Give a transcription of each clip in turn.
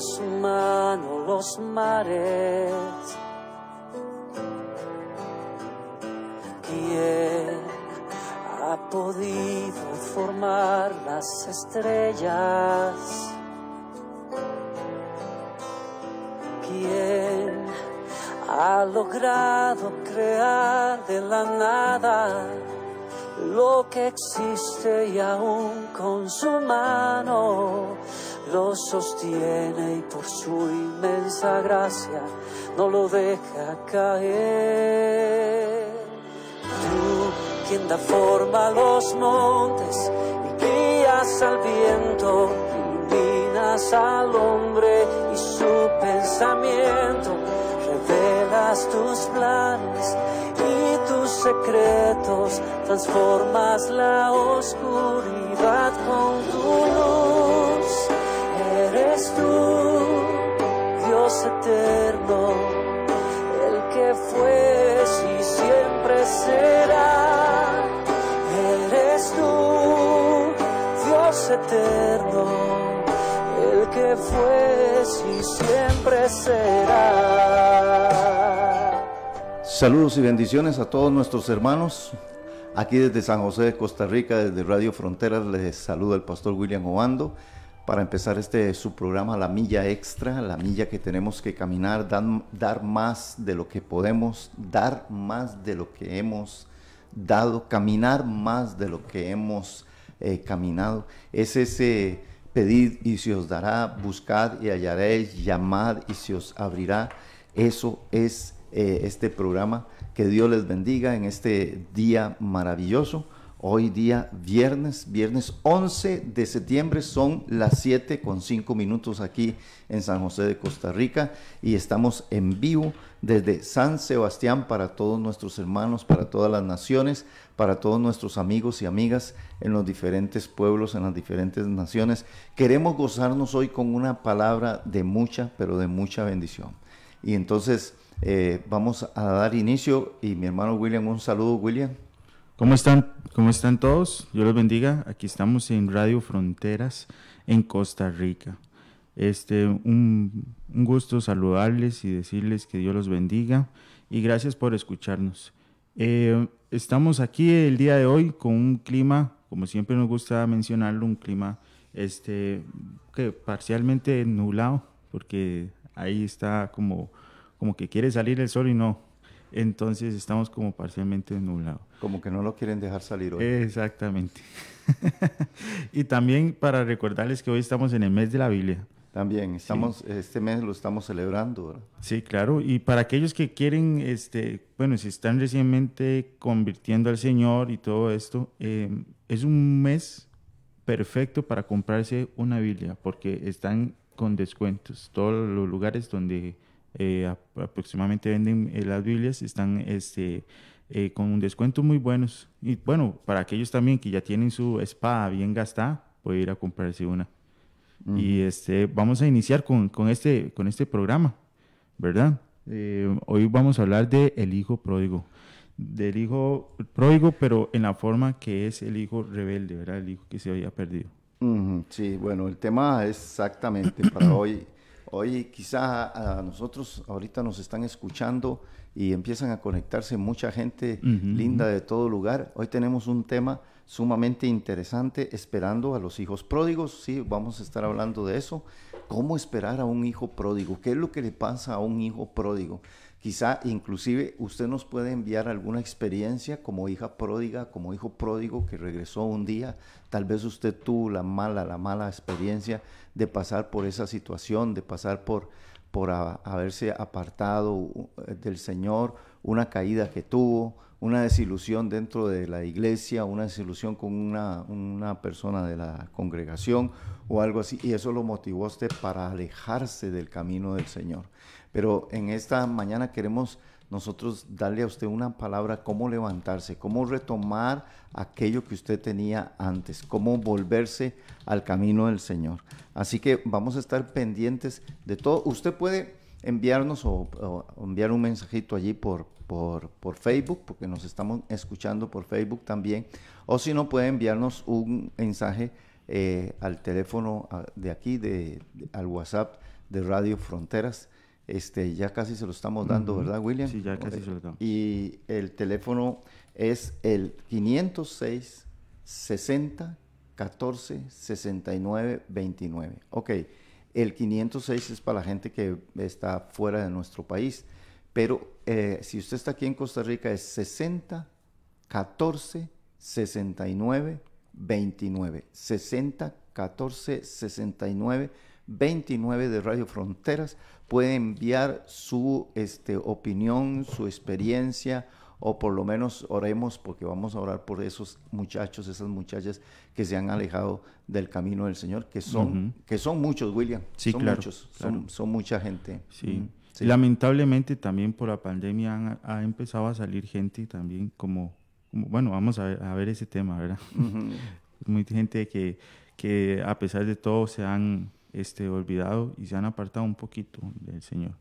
su mano los mares. ¿Quién ha podido formar las estrellas? ¿Quién ha logrado crear de la nada lo que existe y aún con su mano lo sostiene y por su inmensa gracia no lo deja caer. Tú, quien da forma a los montes y guías al viento, iluminas al hombre y su pensamiento, revelas tus planes y tus secretos, transformas la oscuridad con tu luz. El que fue y siempre será. Saludos y bendiciones a todos nuestros hermanos. Aquí desde San José de Costa Rica, desde Radio Fronteras, les saluda el pastor William Obando para empezar este su programa La Milla Extra, la milla que tenemos que caminar, dar más de lo que podemos, dar más de lo que hemos dado, caminar más de lo que hemos eh, caminado. Es ese pedid y se os dará, buscad y hallaréis, llamad y se os abrirá. Eso es eh, este programa. Que Dios les bendiga en este día maravilloso. Hoy día viernes, viernes 11 de septiembre, son las 7 con 5 minutos aquí en San José de Costa Rica y estamos en vivo desde San Sebastián para todos nuestros hermanos, para todas las naciones, para todos nuestros amigos y amigas en los diferentes pueblos, en las diferentes naciones. Queremos gozarnos hoy con una palabra de mucha, pero de mucha bendición. Y entonces eh, vamos a dar inicio y mi hermano William, un saludo William. ¿Cómo están? ¿Cómo están todos? Dios los bendiga. Aquí estamos en Radio Fronteras en Costa Rica. Este, un, un, gusto saludarles y decirles que Dios los bendiga y gracias por escucharnos. Eh, estamos aquí el día de hoy con un clima, como siempre nos gusta mencionarlo, un clima este, que parcialmente nublado, porque ahí está como, como que quiere salir el sol y no, entonces estamos como parcialmente nublados. Como que no lo quieren dejar salir hoy. Exactamente. y también para recordarles que hoy estamos en el mes de la Biblia. También, estamos, sí. este mes lo estamos celebrando. ¿verdad? Sí, claro. Y para aquellos que quieren, este, bueno, si están recientemente convirtiendo al Señor y todo esto, eh, es un mes perfecto para comprarse una Biblia, porque están con descuentos. Todos los lugares donde eh, aproximadamente venden eh, las Biblias, están este, eh, con descuentos muy buenos. Y bueno, para aquellos también que ya tienen su espada bien gastada, puede ir a comprarse una. Uh -huh. Y este, vamos a iniciar con, con, este, con este programa, ¿verdad? hoy vamos a hablar de el hijo pródigo. Del hijo pródigo, pero en la forma que es el hijo rebelde, ¿verdad? El hijo que se había perdido. Uh -huh. Sí, bueno, el tema es exactamente para hoy Hoy quizá a nosotros ahorita nos están escuchando y empiezan a conectarse mucha gente uh -huh. linda de todo lugar. Hoy tenemos un tema sumamente interesante, esperando a los hijos pródigos. Sí, vamos a estar hablando de eso. ¿Cómo esperar a un hijo pródigo? ¿Qué es lo que le pasa a un hijo pródigo? Quizá inclusive usted nos puede enviar alguna experiencia como hija pródiga, como hijo pródigo que regresó un día. Tal vez usted tuvo la mala, la mala experiencia de pasar por esa situación, de pasar por, por haberse apartado del Señor, una caída que tuvo, una desilusión dentro de la iglesia, una desilusión con una, una persona de la congregación o algo así, y eso lo motivó a usted para alejarse del camino del Señor. Pero en esta mañana queremos nosotros darle a usted una palabra, cómo levantarse, cómo retomar aquello que usted tenía antes, cómo volverse al camino del Señor. Así que vamos a estar pendientes de todo. Usted puede enviarnos o, enviar un mensajito allí por, por, por, Facebook, porque nos estamos escuchando por Facebook también, o si no puede enviarnos un mensaje eh, al teléfono de aquí, de, al WhatsApp de Radio Fronteras. Este, ya casi se lo estamos dando, ¿verdad, William? Sí, ya casi se lo damos. Y el teléfono es el 506 60 14 69 29. Ok, el 506 es para la gente que está fuera de nuestro país, pero eh, si usted está aquí en Costa Rica es 60 14 69 29. 60 14 69 29 de Radio Fronteras. Puede enviar su este, opinión, su experiencia o por lo menos oremos porque vamos a orar por esos muchachos, esas muchachas que se han alejado del camino del Señor, que son, que son muchos, William. Sí, son claro, muchos, Son, mucha gente. Sí. Lamentablemente también por la pandemia ha empezado a salir gente también como, bueno, vamos a ver, ese tema, ¿verdad? Mucha gente que, que a pesar de todo se han este, olvidado y se han apartado un poquito del Señor.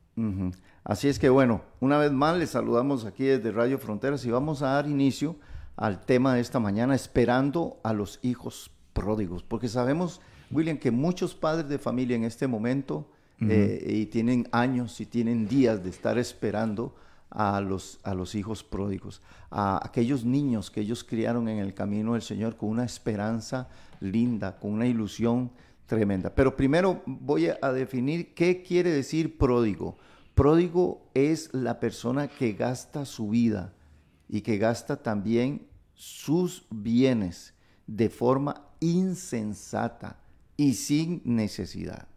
Así es que bueno, una vez más les saludamos aquí desde Radio Fronteras y vamos a dar inicio al tema de esta mañana, esperando a los hijos pródigos, porque sabemos, William, que muchos padres de familia en este momento eh, y tienen años y tienen días de estar esperando a los, a los hijos pródigos, a aquellos niños que ellos criaron en el camino del Señor con una esperanza linda, con una ilusión tremenda. Pero primero voy a definir qué quiere decir pródigo. Pródigo es la persona que gasta su vida y que gasta también sus bienes de forma insensata y sin necesidad.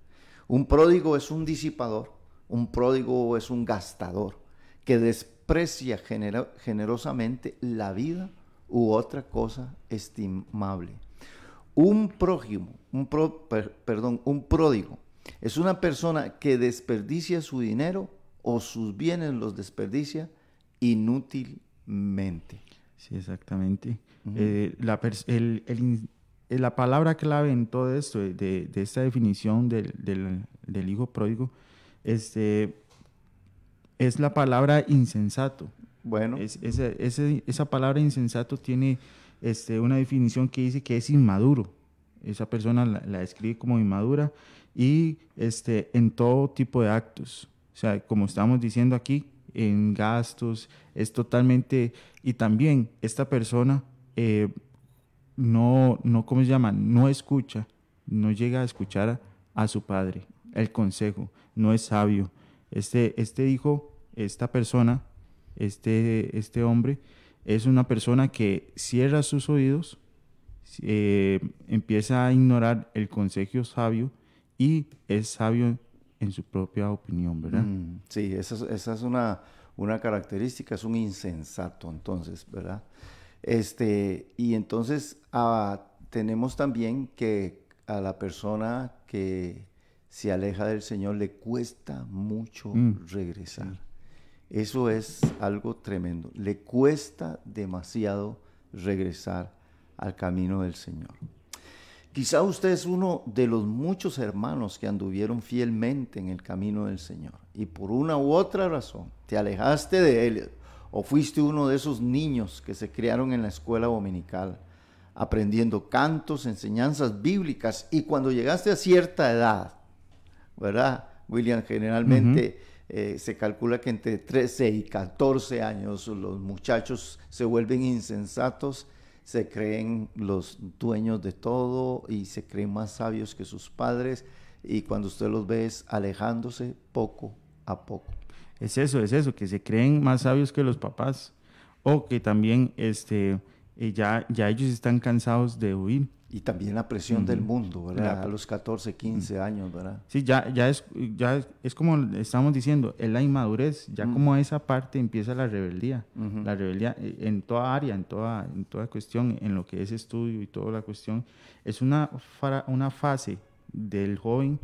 Un pródigo es un disipador, un pródigo es un gastador que desprecia generosamente la vida u otra cosa estimable. Un prójimo, un perdón, un pródigo es una persona que desperdicia su dinero o sus bienes los desperdicia inútilmente. Sí, exactamente. Eh, la, la, palabra clave en todo esto, de, esta definición del, del, hijo pródigo, este, es la palabra insensato. Bueno. Es, esa palabra insensato tiene este, una definición que dice que es inmaduro. Esa persona la, describe como inmadura y este, en todo tipo de actos. O sea, como estamos diciendo aquí, en gastos, es totalmente, y también esta persona eh, no, no, ¿cómo se llama? No escucha, no llega a escuchar a, su padre, el consejo, no es sabio. Este, este hijo, esta persona, este, este hombre, es una persona que cierra sus oídos, eh, empieza a ignorar el consejo sabio y es sabio en su propia opinión, ¿verdad? Mm, sí, esa, es una, una característica, es un insensato, entonces, ¿verdad? Este, y entonces ah, tenemos también que a la persona que se aleja del Señor le cuesta mucho mm, regresar. Eso es algo tremendo. Le cuesta demasiado regresar al camino del Señor. Quizá usted es uno de los muchos hermanos que anduvieron fielmente en el camino del Señor y por una u otra razón te alejaste de Él o fuiste uno de esos niños que se criaron en la escuela dominical aprendiendo cantos, enseñanzas bíblicas y cuando llegaste a cierta edad, ¿verdad? William, generalmente eh, se calcula que entre 13 y 14 años los muchachos se vuelven insensatos se creen los dueños de todo y se creen más sabios que sus padres. Y cuando usted los ve es alejándose poco a poco. Es eso, es eso, que se creen más sabios que los papás. O que también este, eh, ya, ya ellos están cansados de huir y también la presión del mundo, ¿verdad? a los 14, 15 años, ¿verdad? Sí, ya, ya, es, ya es como estamos diciendo, es la inmadurez, ya como esa parte empieza la rebeldía, la rebeldía en toda área, en toda, en toda cuestión, en lo que es estudio y toda la cuestión, es una, una fase del joven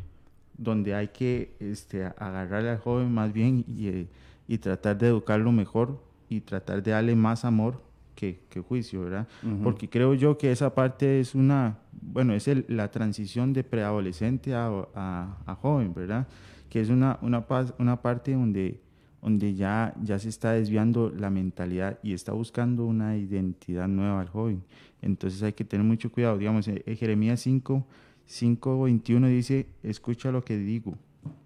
donde hay que este, agarrarle al joven más bien y, y tratar de educarlo mejor y tratar de darle más amor que, juicio, ¿verdad? Porque creo yo que esa parte es una, bueno, es la transición de preadolescente a, a, joven, ¿verdad? Que es una, una, una parte donde, donde ya, ya se está desviando la mentalidad y está buscando una identidad nueva al joven. Entonces hay que tener mucho cuidado. Digamos, en Jeremías 5, 5, 21 dice, escucha lo que digo,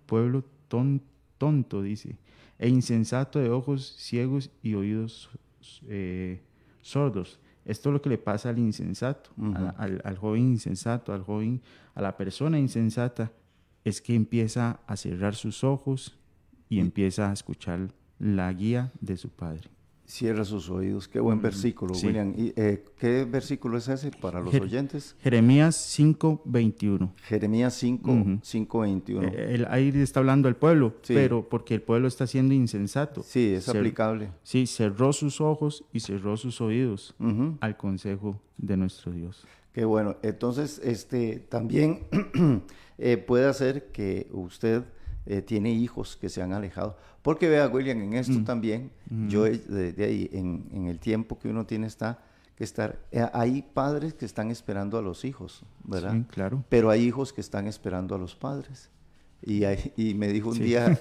pueblo tonto, dice, e insensato de ojos ciegos y oídos eh, sordos. Esto es lo que le pasa al insensato, al, al, joven insensato, al joven, a la persona insensata, es que empieza a cerrar sus ojos y empieza a escuchar la guía de su padre. Cierra sus oídos. Qué buen versículo, William. ¿Y, eh, ¿Qué versículo es ese para los oyentes? Jeremías 5.21. Jeremías 5, 5.21. Eh, ahí está hablando el pueblo, pero porque el pueblo está siendo insensato. Sí, es aplicable. Sí, cerró sus ojos y cerró sus oídos al consejo de nuestro Dios. Qué bueno. Entonces, este también eh, puede hacer que usted eh, tiene hijos que se han alejado. Porque vea, William, en esto mm. también, mm. yo desde ahí, en, el tiempo que uno tiene está que estar, eh, hay padres que están esperando a los hijos, ¿verdad? Sí, claro. Pero hay hijos que están esperando a los padres. Y, y me dijo un día,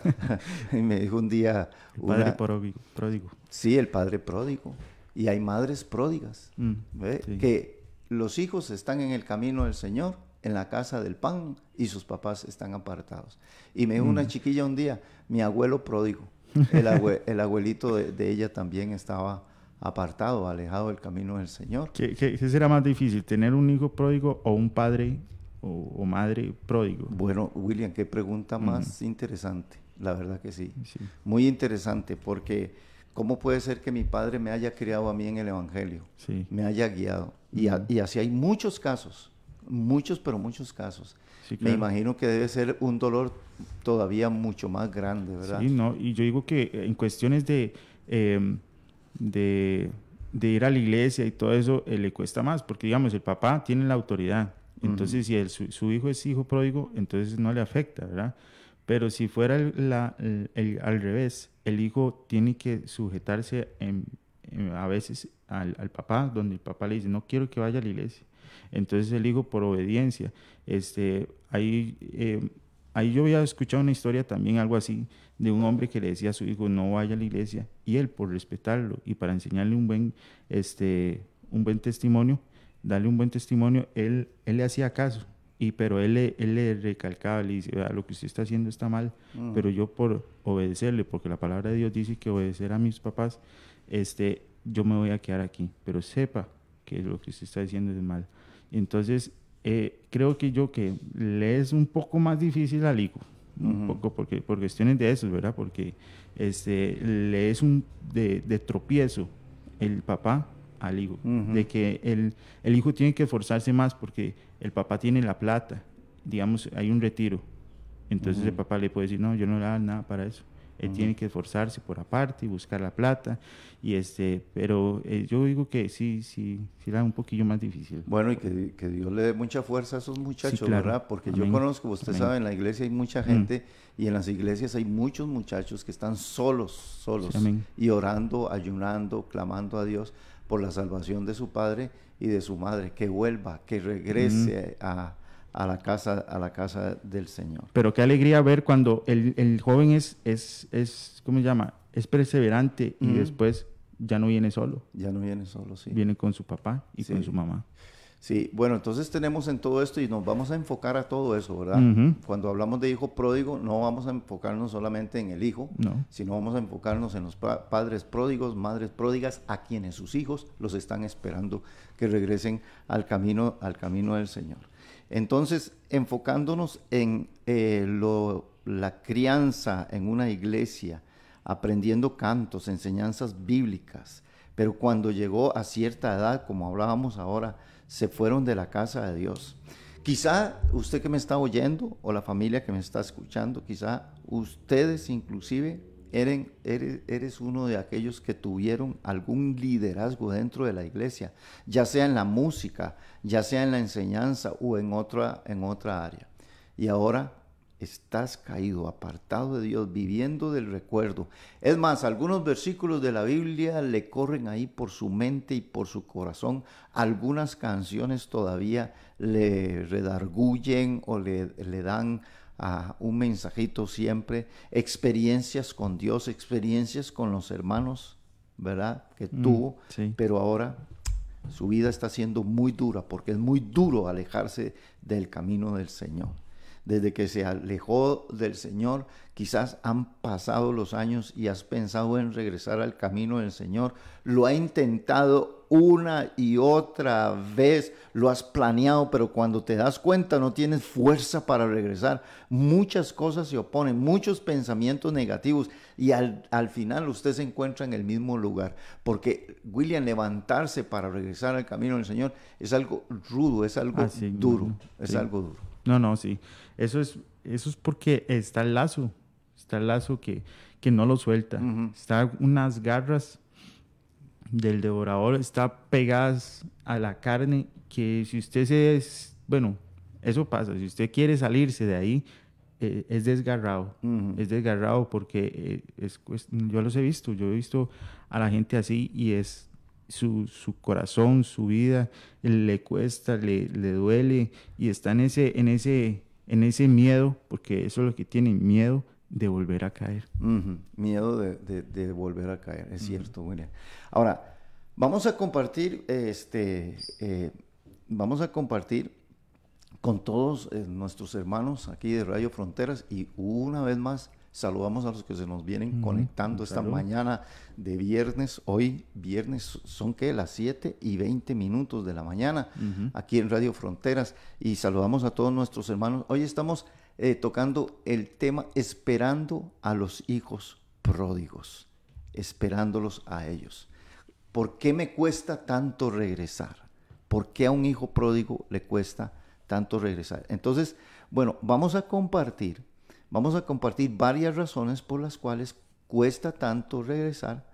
me dijo un día... El padre pródigo, Sí, el padre pródigo. Y hay madres pródigas, mm, que los hijos están en el camino del Señor, en la casa del pan y sus papás están apartados. Y me dijo una mm. chiquilla un día, mi abuelo pródigo, el, el abuelito de, ella también estaba apartado, alejado del camino del Señor. ¿Qué, qué, será más difícil, tener un hijo pródigo o un padre o, madre pródigo? Bueno, William, qué pregunta más interesante, la verdad que sí. Muy interesante porque... ¿Cómo puede ser que mi padre me haya criado a mí en el Evangelio? Me haya guiado. Y, y, así hay muchos casos muchos, pero muchos casos. Me imagino que debe ser un dolor todavía mucho más grande, ¿verdad? Sí, no, y yo digo que en cuestiones de, em, de, ir a la iglesia y todo eso, eh, le cuesta más, porque digamos, el papá tiene la autoridad. Entonces, si el, su, hijo es hijo pródigo, entonces no le afecta, ¿verdad? Pero si fuera al revés, el hijo tiene que sujetarse a veces al, al, papá, donde el papá le dice, no quiero que vaya a la iglesia. Entonces el hijo por obediencia. Este, ahí, eh, ahí yo había escuchado una historia también, algo así, de un hombre que le decía a su hijo no vaya a la iglesia y él por respetarlo y para enseñarle un buen, este, un buen testimonio, darle un buen testimonio, él, él le hacía caso. Y, pero él le, él le recalcaba, le dice, lo que usted está haciendo está mal, mm. pero yo por obedecerle, porque la palabra de Dios dice que obedecer a mis papás, este, yo me voy a quedar aquí, pero sepa que lo que usted está diciendo es mal. Entonces, eh, creo que yo que le es un poco más difícil al hijo, un poco porque, por cuestiones de eso, ¿verdad? Porque este, le es un de, tropiezo el papá al hijo, de que el, el, hijo tiene que esforzarse más porque el papá tiene la plata, digamos, hay un retiro, entonces el papá le puede decir, no, yo no le hago nada para eso. Él tiene que esforzarse por aparte y buscar la plata. Y este, pero eh, yo digo que sí, sí, sí un poquillo más difícil. Bueno, y que, que Dios le dé mucha fuerza a esos muchachos, ¿verdad? Porque yo conozco, usted sabe, en la iglesia hay mucha gente y en las iglesias hay muchos muchachos que están solos, solos, y orando, ayunando, clamando a Dios por la salvación de su padre y de su madre, que vuelva, que regrese a a la casa, a la casa del Señor. Pero qué alegría ver cuando el, el joven es, es, es, ¿cómo se llama? Es perseverante y después ya no viene solo. Ya no viene solo, sí. Viene con su papá y con su mamá. Sí, bueno, entonces tenemos en todo esto y nos vamos a enfocar a todo eso, ¿verdad? Cuando hablamos de hijo pródigo, no vamos a enfocarnos solamente en el hijo, sino vamos a enfocarnos en los padres pródigos, madres pródigas, a quienes sus hijos los están esperando que regresen al camino, al camino del Señor. Entonces, enfocándonos en eh, la crianza en una iglesia, aprendiendo cantos, enseñanzas bíblicas, pero cuando llegó a cierta edad, como hablábamos ahora, se fueron de la casa de Dios. Quizá usted que me está oyendo o la familia que me está escuchando, quizá ustedes inclusive eres, uno de aquellos que tuvieron algún liderazgo dentro de la iglesia, ya sea en la música, ya sea en la enseñanza o en otra, en otra área. Y ahora estás caído, apartado de Dios, viviendo del recuerdo. Es más, algunos versículos de la Biblia le corren ahí por su mente y por su corazón. Algunas canciones todavía le redarguyen o le, le dan a un mensajito siempre, experiencias con Dios, experiencias con los hermanos, ¿verdad? Que Mm, tuvo, sí. pero ahora su vida está siendo muy dura porque es muy duro alejarse del camino del Señor. Desde que se alejó del Señor, quizás han pasado los años y has pensado en regresar al camino del Señor. Lo ha intentado una y otra vez, lo has planeado, pero cuando te das cuenta no tienes fuerza para regresar. Muchas cosas se oponen, muchos pensamientos negativos y al, al final usted se encuentra en el mismo lugar. Porque William, levantarse para regresar al camino del Señor es algo rudo, es algo Ah, sí, duro, no, es sí. algo duro. No, no, sí. Eso es, eso es porque está el lazo. Está el lazo que, que no lo suelta. Está unas garras del devorador, está pegadas a la carne que si usted se es, bueno, eso pasa. Si usted quiere salirse de ahí, eh, es desgarrado. Es desgarrado porque eh, es, yo los he visto. Yo he visto a la gente así y es su, su corazón, su vida, le cuesta, le, le duele y está en ese, en, ese, en ese miedo, porque eso es lo que tienen, miedo de volver a caer. Miedo de, de- de volver a caer, es cierto, William. Ahora, vamos a compartir, este, eh, vamos a compartir con todos eh, nuestros hermanos aquí de Radio Fronteras y una vez más saludamos a los que se nos vienen conectando esta mañana de viernes. Hoy viernes son que las 7 y 20 minutos de la mañana aquí en Radio Fronteras y saludamos a todos nuestros hermanos. Hoy estamos eh, tocando el tema esperando a los hijos pródigos, esperándolos a ellos. ¿Por qué me cuesta tanto regresar? ¿Por qué a un hijo pródigo le cuesta tanto regresar? Entonces, bueno, vamos a compartir, vamos a compartir varias razones por las cuales cuesta tanto regresar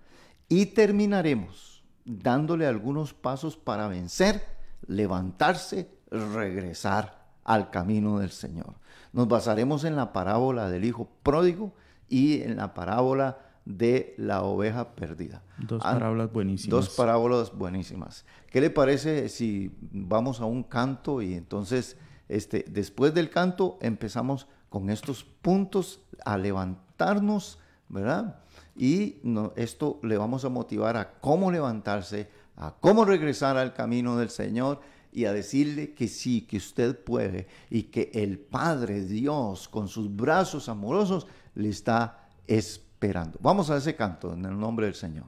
y terminaremos dándole algunos pasos para vencer, levantarse, regresar al camino del Señor. Nos basaremos en la parábola del hijo pródigo y en la parábola de la oveja perdida. Dos An- parábolas buenísimas. Dos parábolas buenísimas. ¿Qué le parece si vamos a un canto y entonces este, después del canto empezamos con estos puntos a levantarnos, ¿verdad? Y esto le vamos a motivar a cómo levantarse, a cómo regresar al camino del Señor y a decirle que sí, que usted puede y que el Padre Dios con sus brazos amorosos le está esperando. Vamos a ese canto en el nombre del Señor.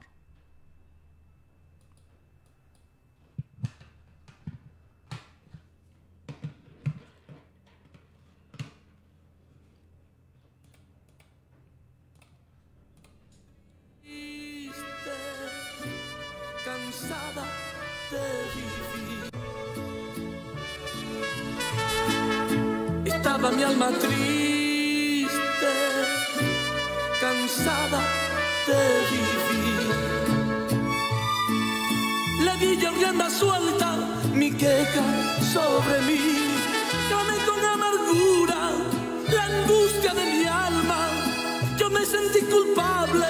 Estaba mi alma triste, cansada de vivir. Le di ya rienda suelta mi queja sobre mí. Clamé con amargura la angustia de mi alma. Yo me sentí culpable,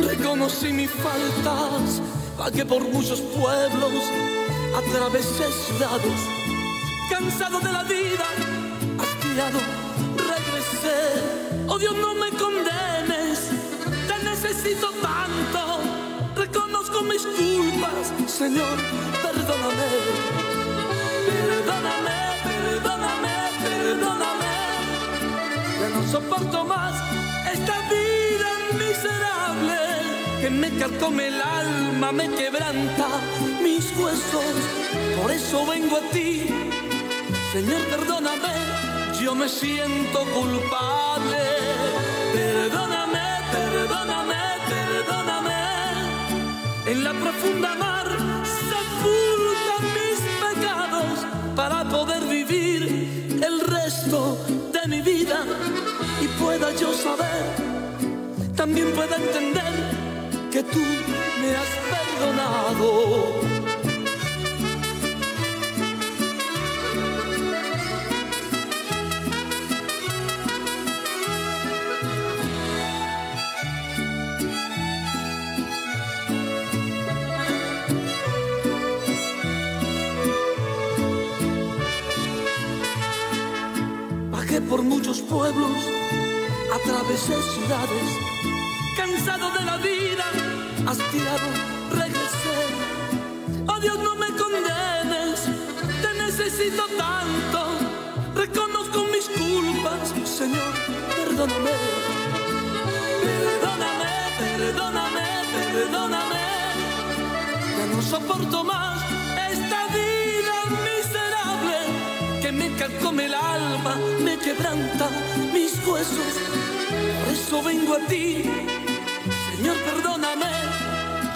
reconocí mis faltas. Vagué por muchos pueblos, atravesé ciudades. Cansado de la vida, hastiado, regresé. Oh Dios, no me condenes, te necesito tanto. Reconozco mis culpas, Señor, perdóname. Perdóname, perdóname, perdóname. Ya no soporto más esta vida miserable que me carcome el alma, me quebranta mis huesos. Por eso vengo a ti, Señor, perdóname. Yo me siento culpable. Perdóname, perdóname, perdóname. En la profunda mar sepultan mis pecados para poder vivir el resto de mi vida y pueda yo saber, también pueda entender que tú me has perdonado. Pueblos, atravesé ciudades, cansado de la vida, hastiado, regresé. Oh Dios, no me condenes, te necesito tanto. Reconozco mis culpas, Señor, perdóname. Perdóname, perdóname, perdóname. Ya no soporto más esta vida miserable que me carcome el alma, quebranta mis huesos. Por eso vengo a ti, Señor, perdóname.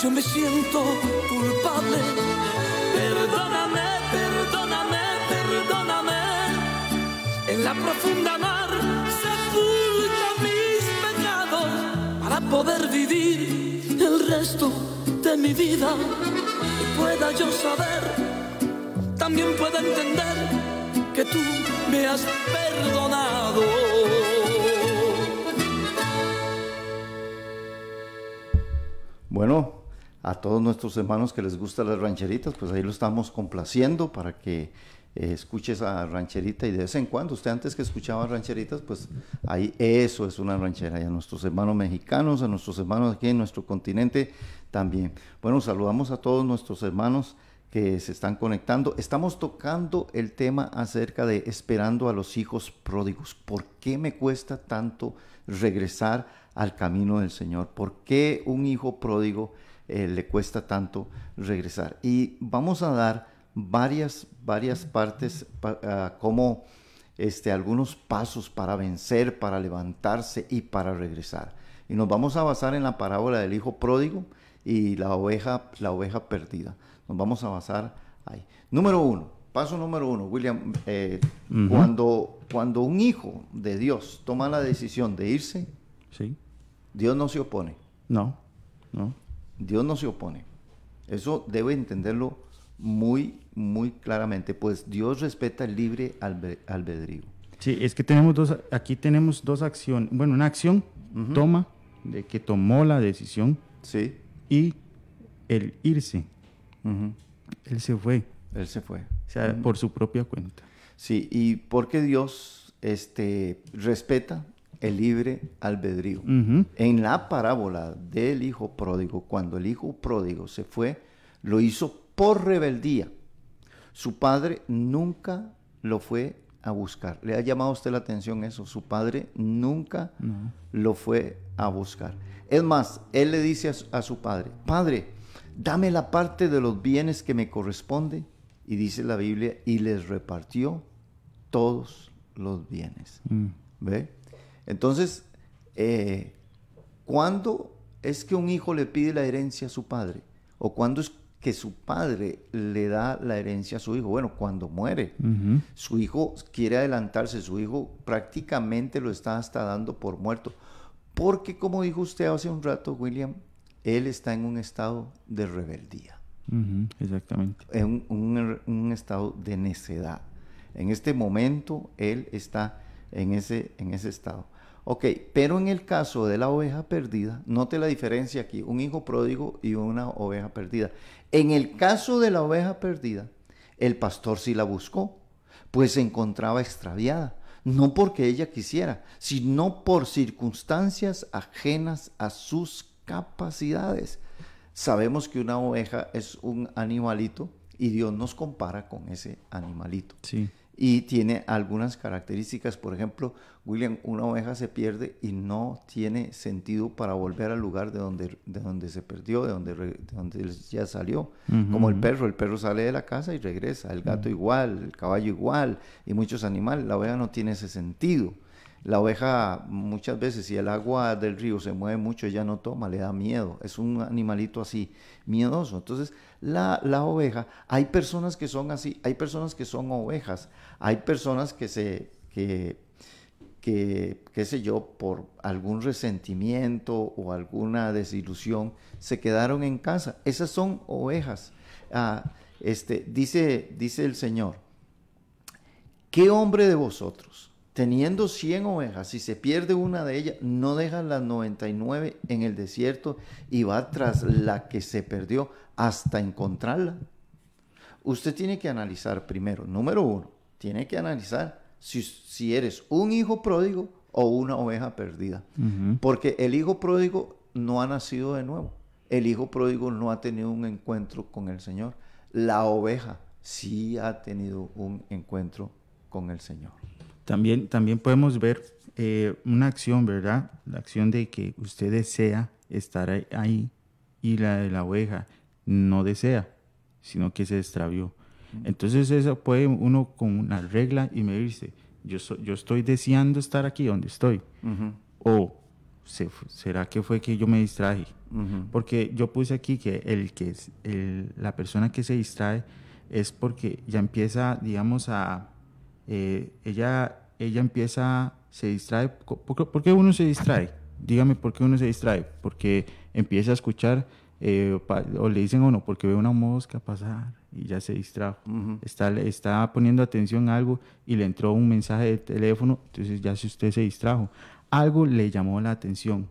Yo me siento culpable. Perdóname, perdóname, perdóname. En la profunda mar sepulta mis pecados para poder vivir el resto de mi vida y pueda yo saber, también pueda entender que tú me has perdonado. Bueno, a todos nuestros hermanos que les gustan las rancheritas, pues ahí lo estamos complaciendo para que eh, escuche esa rancherita y de vez en cuando, usted antes que escuchaba rancheritas, pues ahí eso es una ranchera. Y a nuestros hermanos mexicanos, a nuestros hermanos aquí en nuestro continente también. Bueno, saludamos a todos nuestros hermanos que se están conectando. Estamos tocando el tema acerca de esperando a los hijos pródigos. ¿Por qué me cuesta tanto regresar al camino del Señor? ¿Por qué un hijo pródigo eh, le cuesta tanto regresar? Y vamos a dar varias, varias partes uh, como este, algunos pasos para vencer, para levantarse y para regresar. Y nos vamos a basar en la parábola del hijo pródigo y la oveja, la oveja perdida. Nos vamos a basar ahí. Número uno, paso número uno, William, eh, uh -huh. cuando, cuando un hijo de Dios toma la decisión de irse, sí. Dios no se opone. No, no. Dios no se opone. Eso debe entenderlo muy, muy claramente, pues Dios respeta el libre albe albedrío. Sí, es que tenemos dos, aquí tenemos dos acciones. Bueno, una acción uh -huh. toma, de que tomó la decisión. Sí. Y el irse. Uh -huh. Él se fue. Él se fue. O sea, uh -huh. por su propia cuenta. Sí, y porque Dios este, respeta el libre albedrío. En la parábola del hijo pródigo, cuando el hijo pródigo se fue, lo hizo por rebeldía. Su padre nunca lo fue a buscar. ¿Le ha llamado a usted la atención eso? Su padre nunca no. lo fue a buscar. Es más, él le dice a su, a su, padre, Padre, dame la parte de los bienes que me corresponde. Y dice la Biblia, y les repartió todos los bienes. Mm. ¿Ve? Entonces, eh, ¿cuándo es que un hijo le pide la herencia a su padre? ¿O cuándo es que su padre le da la herencia a su hijo? Bueno, cuando muere. Uh -huh. Su hijo quiere adelantarse, su hijo prácticamente lo está hasta dando por muerto. Porque, como dijo usted hace un rato, William, él está en un estado de rebeldía. Uh -huh. Exactamente. En un, un, un, estado de necedad. En este momento, él está en ese, en ese estado. Ok, pero en el caso de la oveja perdida, note la diferencia aquí, un hijo pródigo y una oveja perdida. En el caso de la oveja perdida, el pastor sí la buscó, pues se encontraba extraviada, no porque ella quisiera, sino por circunstancias ajenas a sus capacidades. Sabemos que una oveja es un animalito y Dios nos compara con ese animalito. Sí y tiene algunas características. Por ejemplo, William, una oveja se pierde y no tiene sentido para volver al lugar de donde, de donde se perdió, de donde, de donde ya salió. Uh -huh. Como el perro, el perro sale de la casa y regresa, el gato uh -huh. igual, el caballo igual y muchos animales. La oveja no tiene ese sentido. La oveja muchas veces, si el agua del río se mueve mucho, ella no toma, le da miedo. Es un animalito así, miedoso. Entonces, la, la, oveja, hay personas que son así, hay personas que son ovejas, hay personas que se, que, que, qué sé yo, por algún resentimiento o alguna desilusión, se quedaron en casa. Esas son ovejas. Ah, este, dice, dice el Señor, ¿qué hombre de vosotros? Teniendo 100 ovejas, si se pierde una de ellas, no deja las 99 en el desierto y va tras la que se perdió hasta encontrarla. Usted tiene que analizar primero, número uno, tiene que analizar si, si eres un hijo pródigo o una oveja perdida. Porque el hijo pródigo no ha nacido de nuevo. El hijo pródigo no ha tenido un encuentro con el Señor. La oveja sí ha tenido un encuentro con el Señor. También, también podemos ver eh, una acción, ¿verdad? La acción de que usted desea estar ahí y la de la oveja no desea, sino que se extravió. Entonces eso puede uno con una regla y medirse, yo, yo estoy deseando estar aquí donde estoy. O será que fue que yo me distraje. Porque yo puse aquí que, el, que el, la persona que se distrae es porque ya empieza, digamos, a... Eh, ella, ella empieza, se distrae. ¿Por, qué uno se distrae? Dígame por qué uno se distrae. Porque empieza a escuchar eh, o le dicen a uno porque ve una mosca pasar y ya se distrajo. está, está poniendo atención a algo y le entró un mensaje de teléfono, entonces ya si usted se distrajo. Algo le llamó la atención.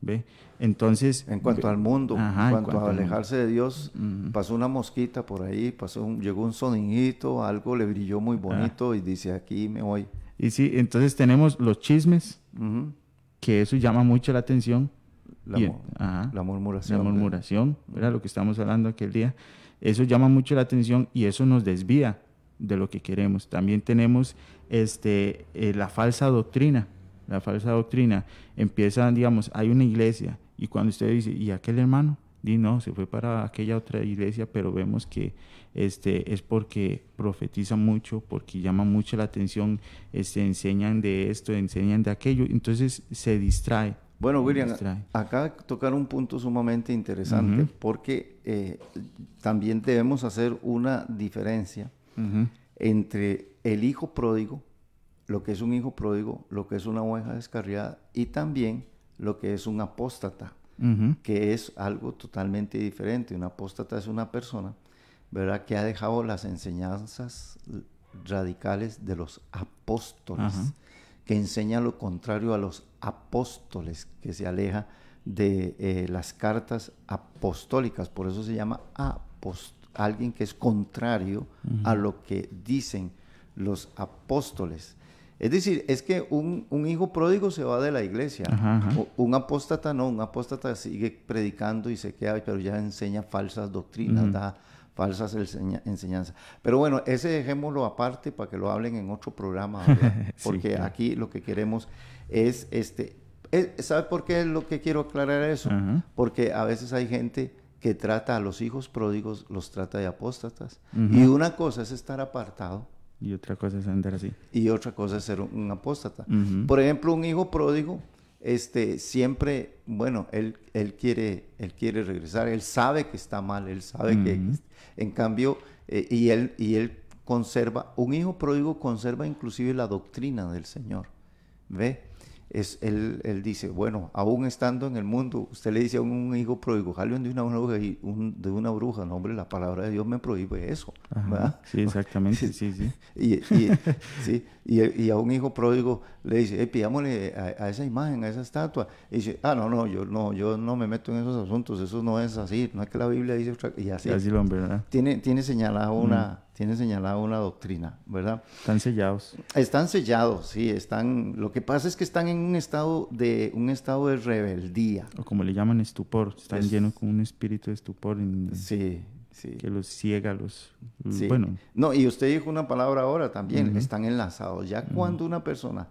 ¿Ve? Entonces. En cuanto al mundo, en, cuanto a alejarse de Dios, pasó una mosquita por ahí, pasó llegó un sonidito, algo le brilló muy bonito y dice: Aquí me voy. Y sí, entonces tenemos los chismes, que eso llama mucho la atención. La, murmuración. La murmuración, era lo que estamos hablando aquel día. Eso llama mucho la atención y eso nos desvía de lo que queremos. También tenemos este, eh, la falsa doctrina. La falsa doctrina empieza, digamos, hay una iglesia y cuando usted dice, ¿y aquel hermano? Y no, se fue para aquella otra iglesia, pero vemos que este, es porque profetiza mucho, porque llama mucho la atención, este, enseñan de esto, enseñan de aquello, entonces se distrae. Bueno, William, acá tocar un punto sumamente interesante porque eh, también debemos hacer una diferencia entre el hijo pródigo, lo que es un hijo pródigo, lo que es una oveja descarriada y también lo que es un apóstata, que es algo totalmente diferente. Un apóstata es una persona, ¿verdad?, que ha dejado las enseñanzas radicales de los apóstoles que enseña lo contrario a los apóstoles, que se aleja de eh, las cartas apostólicas, por eso se llama alguien que es contrario a lo que dicen los apóstoles. Es decir, es que un, hijo pródigo se va de la iglesia, un apóstata no, un apóstata sigue predicando y se queda, pero ya enseña falsas doctrinas, da falsas enseñanzas. Pero bueno, ese dejémoslo aparte para que lo hablen en otro programa, porque aquí lo que queremos es, este, ¿sabe por qué es lo que quiero aclarar eso? Porque a veces hay gente que trata a los hijos pródigos, los trata de apóstatas. Y una cosa es estar apartado. Y otra cosa es andar así. Y otra cosa es ser un, apóstata. Por ejemplo, un hijo pródigo este, siempre, bueno, él, él, quiere, él quiere regresar, él sabe que está mal, él sabe que, en cambio, eh, y, él, y él conserva, un hijo pródigo conserva inclusive la doctrina del Señor, ¿ve? Es, él, él, dice, bueno, aún estando en el mundo, usted le dice a un hijo pródigo, jalen de una bruja, y de una bruja, no hombre, la palabra de Dios me prohíbe eso. ¿verdad? Sí, exactamente, sí, sí. y, y, sí y, a un hijo pródigo le dice, pidámosle a, esa imagen, a esa estatua. Y dice, ah, no, no, yo no, yo no me meto en esos asuntos, eso no es así, no es que la Biblia dice otra Y así. así lo ¿verdad? Tiene, tiene señalada una tiene señalada una doctrina, ¿verdad? Están sellados. Están sellados, sí, están. Lo que pasa es que están en un estado de un estado de rebeldía. O como le llaman estupor, están llenos con un espíritu de estupor. sí, sí. Que los ciega, los. Sí. Bueno. No, y usted dijo una palabra ahora también, están enlazados. Ya cuando una persona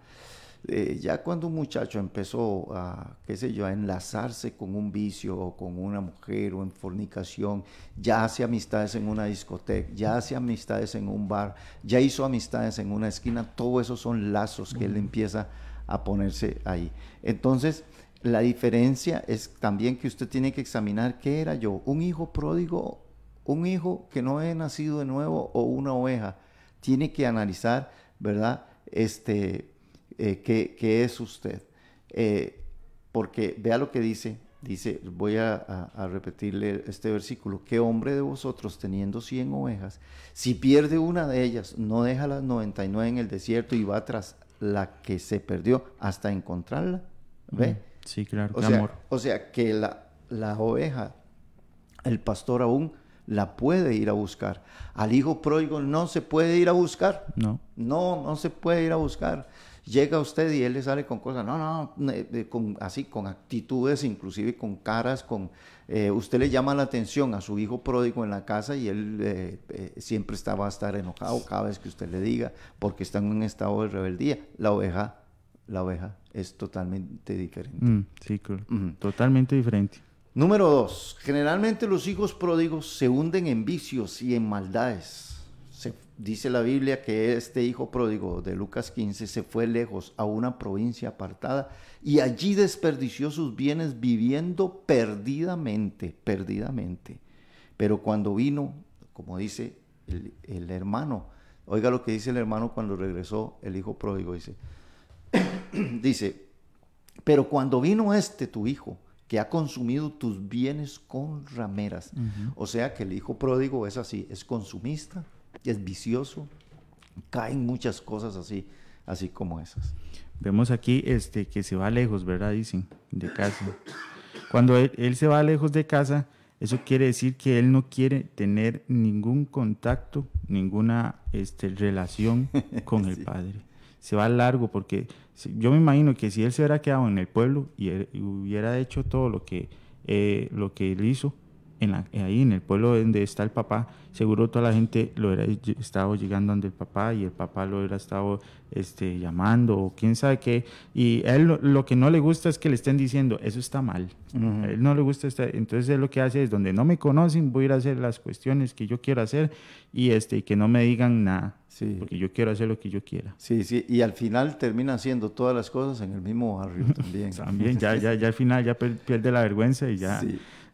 eh, ya cuando un muchacho empezó a, qué sé yo, a enlazarse con un vicio o con una mujer o en fornicación, ya hace amistades en una discoteca, ya hace amistades en un bar, ya hizo amistades en una esquina, todo eso son lazos que él empieza a ponerse ahí. Entonces, la diferencia es también que usted tiene que examinar qué era yo, un hijo pródigo, un hijo que no he nacido de nuevo o una oveja. Tiene que analizar, ¿verdad? Este, eh, ¿qué, es usted. Eh, porque vea lo que dice, dice, voy a, repetirle este versículo, ¿qué hombre de vosotros teniendo 100 ovejas, si pierde una de ellas, no deja las 99 en el desierto y va tras la que se perdió hasta encontrarla? ¿Ve? Mm, sí, claro, o sea, O sea, que la, la oveja, el pastor aún la puede ir a buscar. Al hijo pródigo no se puede ir a buscar. No. No, no se puede ir a buscar. Llega usted y él le sale con cosas, no, no, con, así, con actitudes, inclusive con caras, con... Eh, usted le llama la atención a su hijo pródigo en la casa y él eh, eh, siempre está, va a estar enojado cada vez que usted le diga, porque está en un estado de rebeldía. La oveja, la oveja es totalmente diferente. Mm, sí, totalmente diferente. Número dos, generalmente los hijos pródigos se hunden en vicios y en maldades dice la Biblia que este hijo pródigo de Lucas 15 se fue lejos a una provincia apartada y allí desperdició sus bienes viviendo perdidamente, perdidamente. Pero cuando vino, como dice el, hermano, oiga lo que dice el hermano cuando regresó el hijo pródigo, dice, dice, pero cuando vino este tu hijo, que ha consumido tus bienes con rameras, o sea que el hijo pródigo es así, es consumista, es vicioso, caen muchas cosas así, así como esas. Vemos aquí este, que se va lejos, ¿verdad? Dicen, de casa. Cuando él, se va lejos de casa, eso quiere decir que él no quiere tener ningún contacto, ninguna este, relación con el Padre. Se va largo porque yo me imagino que si él se hubiera quedado en el pueblo y, hubiera hecho todo lo que, eh, lo que él hizo, en ahí en el pueblo donde está el papá, seguro toda la gente lo hubiera estado llegando donde el papá y el papá lo hubiera estado este, llamando o quién sabe qué. Y a él lo, que no le gusta es que le estén diciendo, eso está mal. A él no le gusta estar, entonces él lo que hace es, donde no me conocen, voy a ir a hacer las cuestiones que yo quiero hacer y, este, que no me digan nada. Porque yo quiero hacer lo que yo quiera. Sí, sí, y al final termina haciendo todas las cosas en el mismo barrio también. también, ya, ya, ya al final ya pierde la vergüenza y ya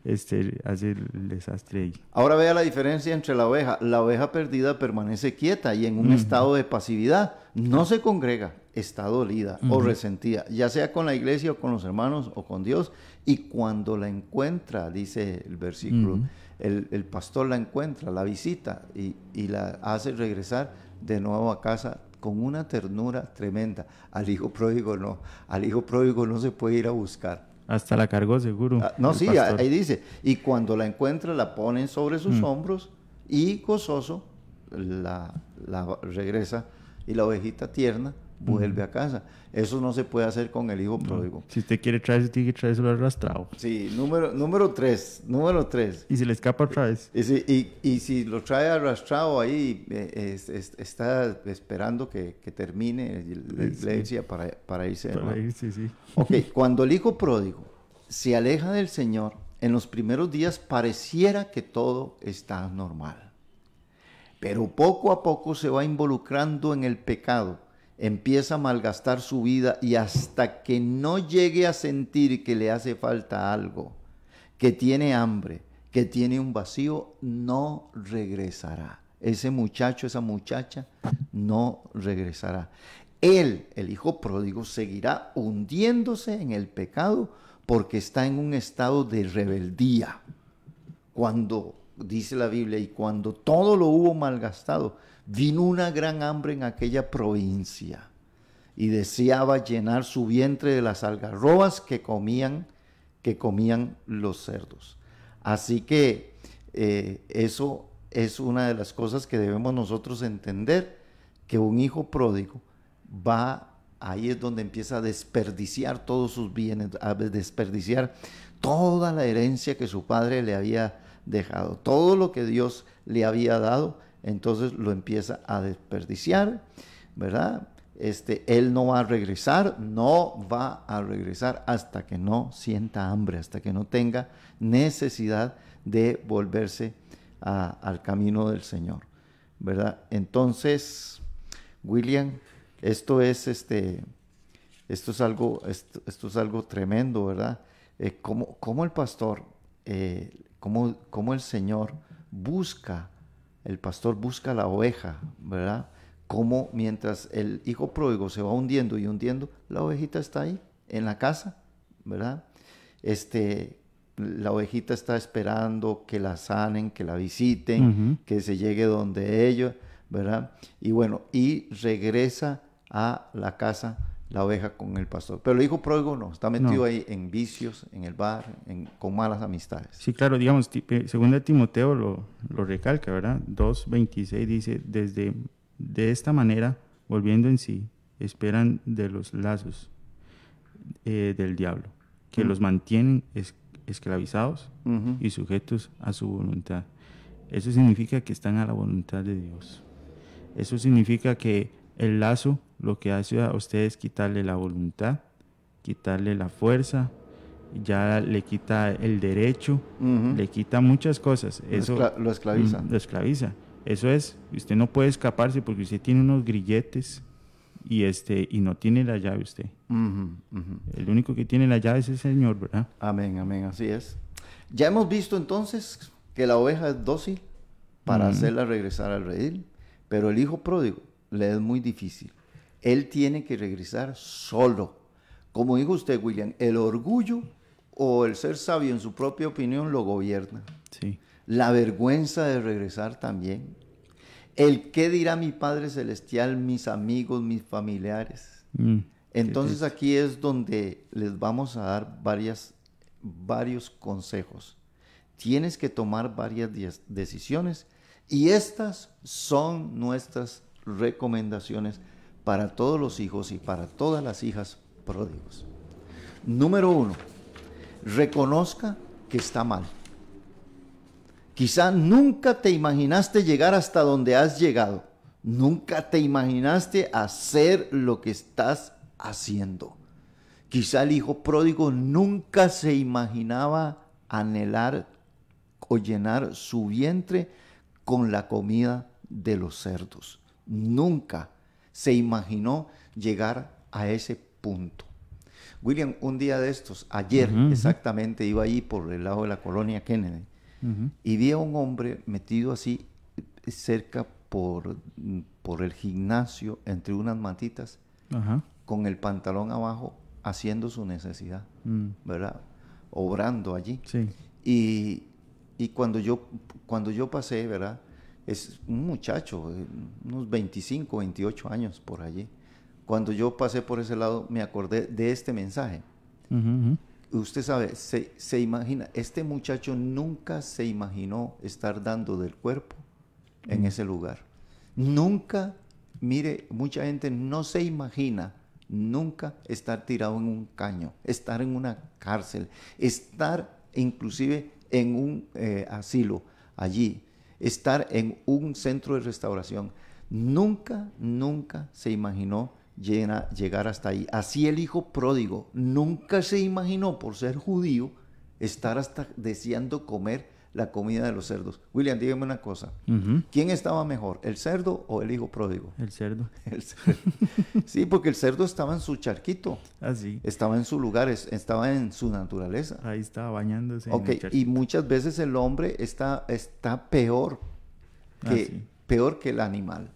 este, hace el desastre ahí. Ahora vea la diferencia entre la oveja. La oveja perdida permanece quieta y en un estado de pasividad. No se congrega, está dolida o resentida, ya sea con la iglesia o con los hermanos o con Dios. Y cuando la encuentra, dice el versículo, el, pastor la encuentra, la visita y, y la hace regresar de nuevo a casa con una ternura tremenda. Al hijo pródigo no, al hijo pródigo no se puede ir a buscar hasta la cargó seguro. Ah, no, sí, ahí dice, y cuando la encuentra la ponen sobre sus mm. hombros y gozoso la, regresa y la ovejita tierna vuelve a casa. Eso no se puede hacer con el hijo pródigo. Si usted quiere traerse, tiene que traerse arrastrado. Sí, número, número tres, número tres. Y si le escapa otra vez. Y si, y, si lo trae arrastrado ahí, eh, está esperando que, termine la iglesia para, para irse. Para irse, sí. Ok, cuando el hijo pródigo se aleja del Señor, en los primeros días pareciera que todo está normal. Pero poco a poco se va involucrando en el pecado empieza a malgastar su vida y hasta que no llegue a sentir que le hace falta algo, que tiene hambre, que tiene un vacío, no regresará. Ese muchacho, esa muchacha, no regresará. Él, el hijo pródigo, seguirá hundiéndose en el pecado porque está en un estado de rebeldía. Cuando, dice la Biblia, y cuando todo lo hubo malgastado, vino una gran hambre en aquella provincia y deseaba llenar su vientre de las algarrobas que comían, que comían los cerdos. Así que eh, eso es una de las cosas que debemos nosotros entender, que un hijo pródigo va, ahí es donde empieza a desperdiciar todos sus bienes, a desperdiciar toda la herencia que su padre le había dejado, todo lo que Dios le había dado, entonces lo empieza a desperdiciar, ¿verdad? Este, él no va a regresar, no va a regresar hasta que no sienta hambre, hasta que no tenga necesidad de volverse al camino del Señor, ¿verdad? Entonces, William, esto es este, esto es algo, esto, es algo tremendo, ¿verdad? Eh, como, el pastor, eh, como el Señor busca el pastor busca la oveja, ¿verdad? Como mientras el hijo pródigo se va hundiendo y hundiendo, la ovejita está ahí, en la casa, ¿verdad? Este, la ovejita está esperando que la sanen, que la visiten, que se llegue donde ellos, ¿verdad? Y bueno, y regresa a la casa la oveja con el pastor. Pero el hijo pródigo no, está metido ahí en vicios, en el bar, en, con malas amistades. Sí, claro, digamos, eh, segunda Timoteo lo, lo recalca, ¿verdad? 2.26 dice, desde de esta manera, volviendo en sí, esperan de los lazos eh, del diablo, que los mantienen esclavizados y sujetos a su voluntad. Eso significa que están a la voluntad de Dios. Eso significa que el lazo lo que hace a ustedes es quitarle la voluntad, quitarle la fuerza, ya le quita el derecho, le quita muchas cosas. Eso lo esclaviza. Lo esclaviza. Eso es, usted no puede escaparse porque usted tiene unos grilletes y este y no tiene la llave usted. El único que tiene la llave es el Señor, ¿verdad? Amén, amén, así es. Ya hemos visto entonces que la oveja es dócil para hacerla regresar al redil, pero el hijo pródigo le es muy difícil. Él tiene que regresar solo. Como dijo usted, William, el orgullo o el ser sabio en su propia opinión lo gobierna. Sí. La vergüenza de regresar también. El qué dirá mi Padre Celestial, mis amigos, mis familiares. Mm, Entonces aquí es donde les vamos a dar varias, varios consejos. Tienes que tomar varias decisiones y estas son nuestras recomendaciones para todos los hijos y para todas las hijas pródigos. Número uno, reconozca que está mal. Quizá nunca te imaginaste llegar hasta donde has llegado. Nunca te imaginaste hacer lo que estás haciendo. Quizá el hijo pródigo nunca se imaginaba anhelar o llenar su vientre con la comida de los cerdos. Nunca se imaginó llegar a ese punto. William, un día de estos, ayer exactamente, iba ahí por el lado de la colonia Kennedy y vi a un hombre metido así cerca por, por el gimnasio, entre unas matitas, con el pantalón abajo, haciendo su necesidad, mm. ¿verdad? Obrando allí. Y, y, cuando, yo, cuando yo pasé, ¿verdad? Es un muchacho, eh, unos 25, 28 años por allí. Cuando yo pasé por ese lado, me acordé de este mensaje usted sabe, se, imagina, este muchacho nunca se imaginó estar dando del cuerpo en ese lugar. Nunca, mire, mucha gente no se imagina nunca estar tirado en un caño, estar en una cárcel, estar inclusive en un eh, asilo allí, estar en un centro de restauración. Nunca, nunca se imaginó llegar hasta ahí. Así el hijo pródigo nunca se imaginó, por ser judío, estar hasta deseando comer la comida de los cerdos. William, dígame una cosa. ¿Quién estaba mejor, el cerdo o el hijo pródigo? El cerdo. Sí, porque el cerdo estaba en su charquito. Así. Ah, estaba en su lugar, estaba en su naturaleza. Ahí estaba bañándose. y muchas veces el hombre está, está peor, que, ah, peor que el animal.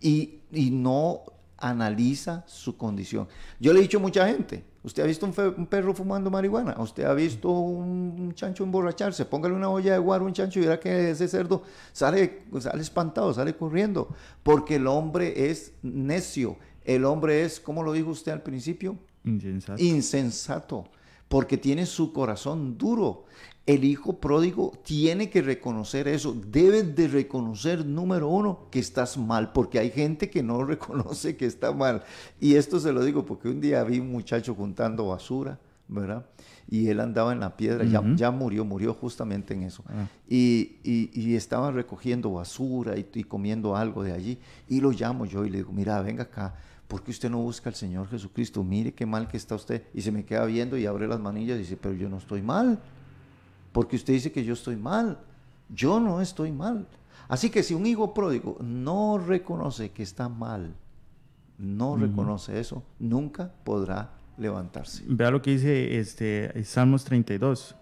Y, y no analiza su condición. Yo le he dicho a mucha gente, usted ha visto un, perro fumando marihuana, usted ha visto un, chancho emborracharse, póngale una olla de guaro a un chancho y verá que ese cerdo sale, sale espantado, sale corriendo, porque el hombre es necio, el hombre es, ¿cómo lo dijo usted al principio? Insensato. Insensato, porque tiene su corazón duro. El hijo pródigo tiene que reconocer eso. Debes de reconocer, número uno, que estás mal, porque hay gente que no reconoce que está mal. Y esto se lo digo porque un día vi un muchacho juntando basura, ¿verdad? Y él andaba en la piedra, ya, ya, murió, murió justamente en eso. Ah. Y, y, estaba recogiendo basura y, y, comiendo algo de allí. Y lo llamo yo y le digo, mira, venga acá, ¿por qué usted no busca al Señor Jesucristo? Mire qué mal que está usted. Y se me queda viendo y abre las manillas y dice, pero yo no estoy mal porque usted dice que yo estoy mal. Yo no estoy mal. Así que si un hijo pródigo no reconoce que está mal, no reconoce eso, nunca podrá levantarse. Vea lo que dice este Salmos 32,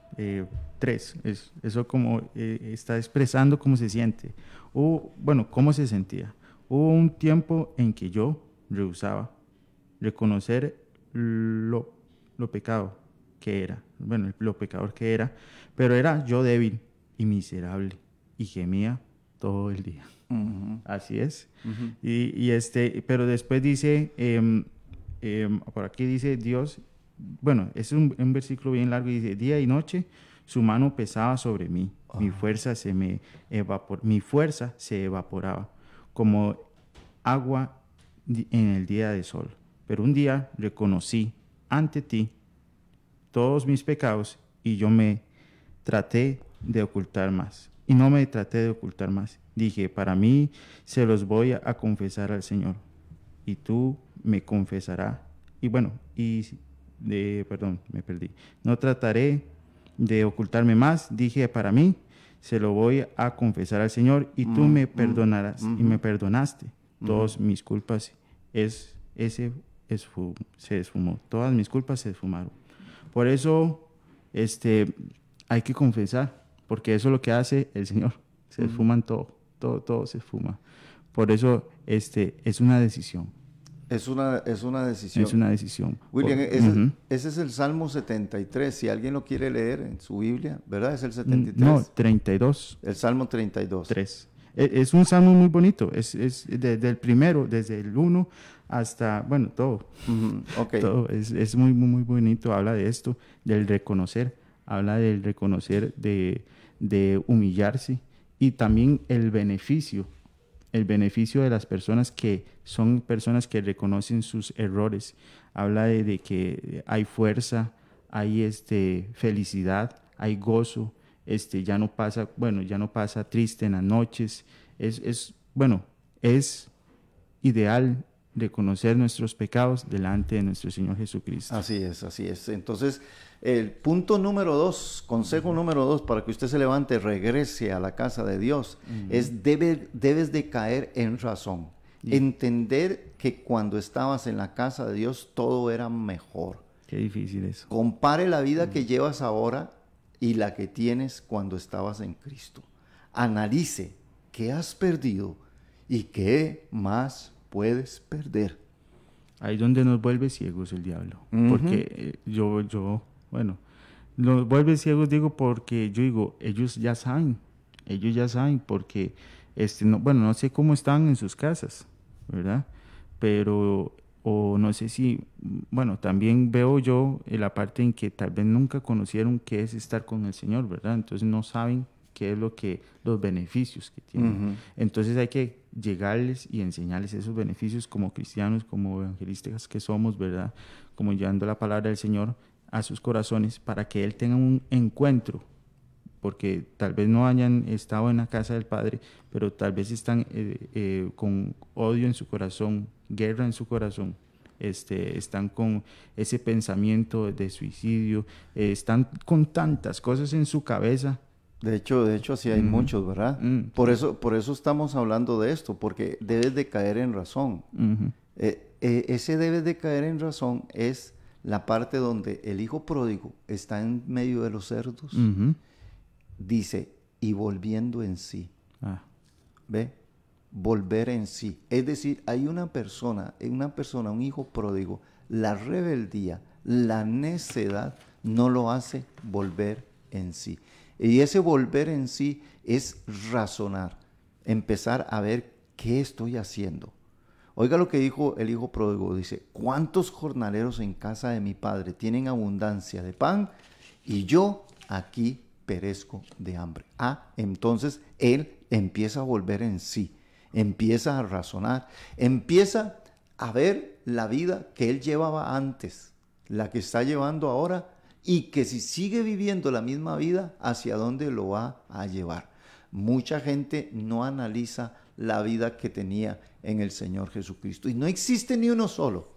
3. Eh, eso como eh, está expresando cómo se siente. O, bueno, cómo se sentía. Hubo un tiempo en que yo rehusaba reconocer lo, lo pecado que era, bueno, lo pecador que era, pero era yo débil y miserable y gemía todo el día. Así es. y, este, pero después dice, em, em, por aquí dice Dios, bueno, es un, versículo bien largo y dice, día y noche su mano pesaba sobre mí, mi, fuerza se me evapor mi fuerza se evaporaba como agua en el día de sol. Pero un día reconocí ante ti todos mis pecados y yo me traté de ocultar más. Y no me traté de ocultar más. Dije, para mí se los voy a confesar al Señor. Y tú me confesarás. Y bueno, y de, perdón, me perdí. No trataré de ocultarme más. Dije, para mí se lo voy a confesar al Señor y tú mm, me mm, perdonarás. Y me perdonaste todas mis culpas. Es, ese se esfumó. Todas mis culpas se esfumaron. Por eso, este, hay que confesar porque eso es lo que hace el Señor. Se esfuman todo, todo, todo se esfuma. Por eso este, es una decisión. Es una, es una decisión. Es una decisión. William, ese, es el Salmo 73. Si alguien lo quiere leer en su Biblia, ¿verdad? Es el 73. No, 32. El Salmo 32. 3. E, es un salmo muy bonito. Es, es desde el primero, desde el 1 hasta, bueno, todo. todo. Es, es muy, muy, muy bonito. Habla de esto, del reconocer. Habla del reconocer de de humillarse y también el beneficio, el beneficio de las personas que son personas que reconocen sus errores. Habla de, que hay fuerza, hay este, felicidad, hay gozo, este, ya no pasa, bueno, ya no pasa triste en las noches. Es, es bueno, es ideal reconocer nuestros pecados delante de nuestro Señor Jesucristo. Así es, así es. Entonces, el punto número dos, consejo número dos, para que usted se levante, regrese a la casa de Dios, es debe, debes de caer en razón. Entender que cuando estabas en la casa de Dios todo era mejor. Qué difícil eso. Compare la vida que llevas ahora y la que tienes cuando estabas en Cristo. Analice qué has perdido y qué más puedes perder. Ahí donde nos vuelve ciegos el diablo. Porque eh, yo, yo bueno, los vuelve ciegos digo porque yo digo, ellos ya saben, ellos ya saben porque, este, no, bueno, no sé cómo están en sus casas, ¿verdad? Pero, o no sé si, bueno, también veo yo en la parte en que tal vez nunca conocieron qué es estar con el Señor, ¿verdad? Entonces no saben qué es lo que, los beneficios que tienen. Entonces hay que llegarles y enseñarles esos beneficios como cristianos, como evangelistas que somos, ¿verdad? Como llevando la palabra del Señor, a sus corazones para que Él tenga un encuentro, porque tal vez no hayan estado en la casa del Padre, pero tal vez están eh, eh, con odio en su corazón, guerra en su corazón, este, están con ese pensamiento de suicidio, eh, están con tantas cosas en su cabeza. De hecho, de hecho, así hay muchos, ¿verdad? Mm, por, eso, por eso estamos hablando de esto, porque debes de caer en razón. ese debes de caer en razón es la parte donde el hijo pródigo está en medio de los cerdos, dice, y volviendo en sí. Ah. ¿Ve? Volver en sí. Es decir, hay una persona, una persona, un hijo pródigo, la rebeldía, la necedad no lo hace volver en sí. Y ese volver en sí es razonar, empezar a ver qué estoy haciendo, Oiga lo que dijo el hijo pródigo, dice, ¿cuántos jornaleros en casa de mi padre tienen abundancia de pan y yo aquí perezco de hambre? Ah, entonces él empieza a volver en sí, empieza a razonar, empieza a ver la vida que él llevaba antes, la que está llevando ahora y que si sigue viviendo la misma vida, hacia dónde lo va a llevar. Mucha gente no analiza la vida que tenía en el Señor Jesucristo. Y no existe ni uno solo,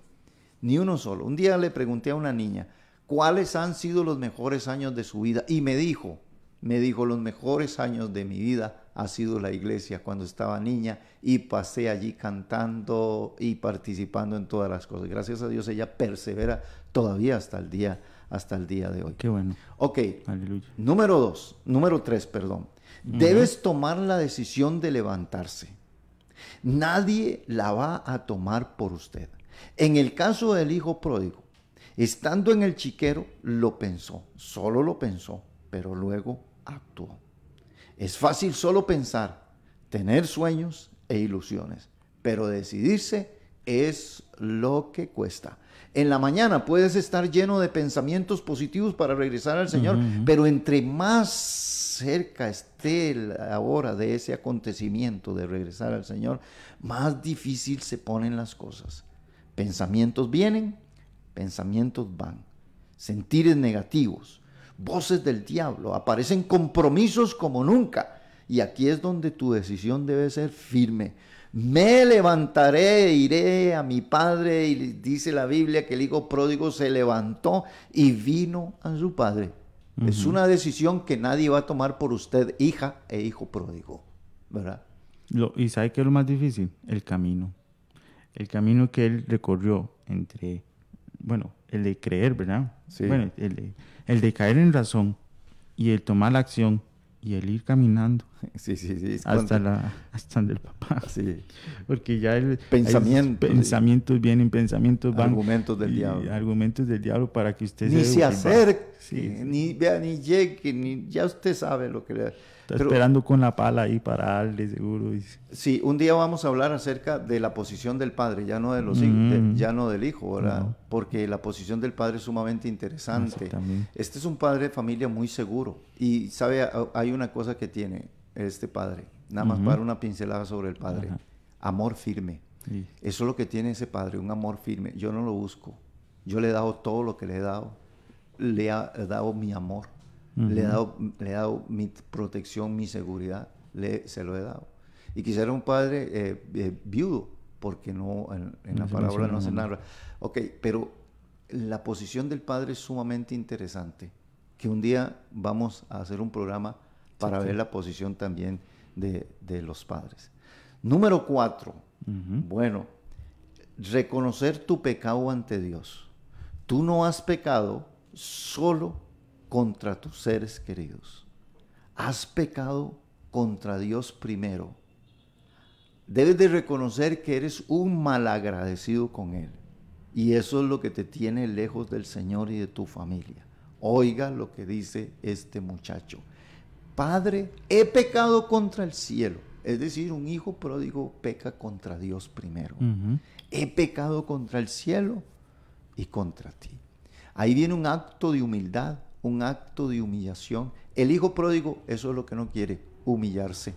ni uno solo. Un día le pregunté a una niña, ¿cuáles han sido los mejores años de su vida? Y me dijo, me dijo, los mejores años de mi vida ha sido la iglesia cuando estaba niña y pasé allí cantando y participando en todas las cosas. Gracias a Dios ella persevera todavía hasta el día, hasta el día de hoy. Qué bueno. Ok. Número dos, número tres, perdón. Debes tomar la decisión de levantarse. Nadie la va a tomar por usted. En el caso del hijo pródigo, estando en el chiquero, lo pensó, solo lo pensó, pero luego actuó. Es fácil solo pensar, tener sueños e ilusiones, pero decidirse es lo que cuesta. En la mañana puedes estar lleno de pensamientos positivos para regresar al Señor, pero entre más cerca esté la hora de ese acontecimiento de regresar al Señor, más difícil se ponen las cosas. Pensamientos vienen, pensamientos van. Sentires negativos, voces del diablo, aparecen compromisos como nunca. Y aquí es donde tu decisión debe ser firme me levantaré, iré a mi padre, y dice la Biblia que el hijo pródigo se levantó y vino a su padre. Es una decisión que nadie va a tomar por usted, hija e hijo pródigo, ¿verdad? ¿Y sabe qué es lo más difícil? El camino. El camino que él recorrió entre, bueno, el de creer, ¿verdad? Bueno, el de, el de caer en razón y el tomar la acción y el ir caminando. Sí, sí, sí. Hasta, la, hasta el papá. Sí. Porque ya el pensamiento, pensamientos vienen, pensamientos van. Argumentos del diablo. Argumentos del diablo para que usted ni se, acerque, ni vea, ni llegue, ni ya usted sabe lo que le Está esperando con la pala ahí para darle, seguro. Sí, un día vamos a hablar acerca de la posición del padre, ya no, de los mm. ya no del hijo, ¿verdad? Porque la posición del padre es sumamente interesante. Este es un padre de familia muy seguro. Y, ¿sabe? Hay una cosa que tiene este padre, nada más para una pincelada sobre el padre. Amor firme. Eso es lo que tiene ese padre, un amor firme. Yo no lo busco. Yo le he dado todo lo que le he dado. Le he dado mi amor le, he dado, le he dado mi protección, mi seguridad, le, se lo he dado. Y quisiera un padre eh, eh, viudo, porque no en, la palabra no se narra. Ok, pero la posición del padre es sumamente interesante, que un día vamos a hacer un programa para ver la posición también de, de, los padres. Número cuatro, bueno, reconocer tu pecado ante Dios. Tú no has pecado solo contra tus seres queridos. Has pecado contra Dios primero. Debes de reconocer que eres un malagradecido con Él. Y eso es lo que te tiene lejos del Señor y de tu familia. Oiga lo que dice este muchacho. Padre, he pecado contra el cielo. Es decir, un hijo pródigo peca contra Dios primero. He pecado contra el cielo y contra ti. Ahí viene un acto de humildad un acto de humillación. El hijo pródigo, eso es lo que no quiere, humillarse.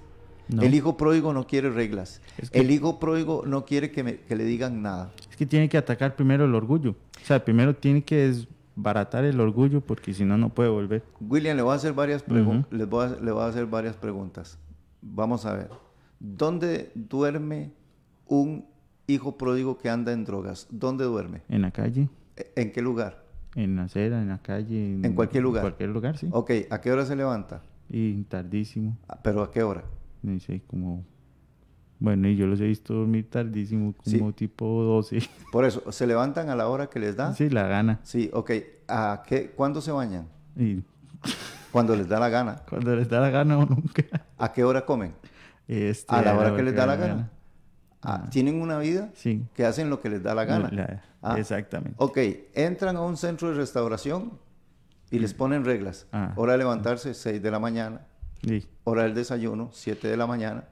El hijo pródigo no quiere reglas. el hijo pródigo no quiere que, le digan nada. Es que tiene que atacar primero el orgullo. O sea, primero tiene que desbaratar el orgullo porque si no, no puede volver. William, le voy a hacer varias, preguntas. le voy a hacer varias preguntas. Vamos a ver. ¿Dónde duerme un hijo pródigo que anda en drogas? ¿Dónde duerme? En la calle. ¿En qué lugar? En la acera, en la calle. En, cualquier lugar. En cualquier lugar, sí. Ok, ¿a qué hora se levanta? Y tardísimo. Ah, ¿Pero a qué hora? No sé, como... Bueno, y yo los he visto dormir tardísimo, como tipo 12. Por eso, ¿se levantan a la hora que les da? Sí, la gana. Sí, ok. ¿A qué, ¿Cuándo se bañan? Cuando les da la gana. Cuando les da la gana o nunca. ¿A qué hora comen? Este, a la hora que les da la gana. Ah, ¿Tienen una vida? Sí. Que hacen lo que les da la gana. Ah, exactamente. Ok, entran a un centro de restauración y les ponen reglas. Ah. Hora de levantarse, 6 de la mañana. Sí. Hora del desayuno, 7 de la mañana.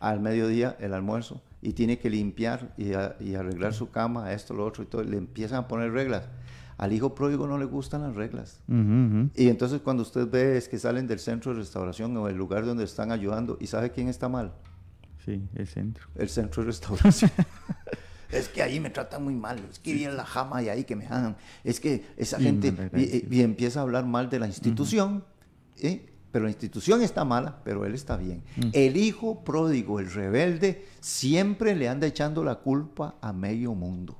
Al mediodía, el almuerzo. Y tiene que limpiar y, arreglar su cama, esto, lo otro y todo. Le empiezan a poner reglas. Al hijo pródigo no le gustan las reglas. Y entonces cuando usted ve es que salen del centro de restauración o el lugar donde están ayudando y sabe quién está mal. Sí, el centro. El centro de restauración. es que ahí me tratan muy mal, es que viene la jama y ahí que me hagan, es que esa gente y, empieza a hablar mal de la institución, ¿eh? Pero la institución está mala, pero él está bien. Mm. El hijo pródigo, el rebelde, siempre le anda echando la culpa a medio mundo.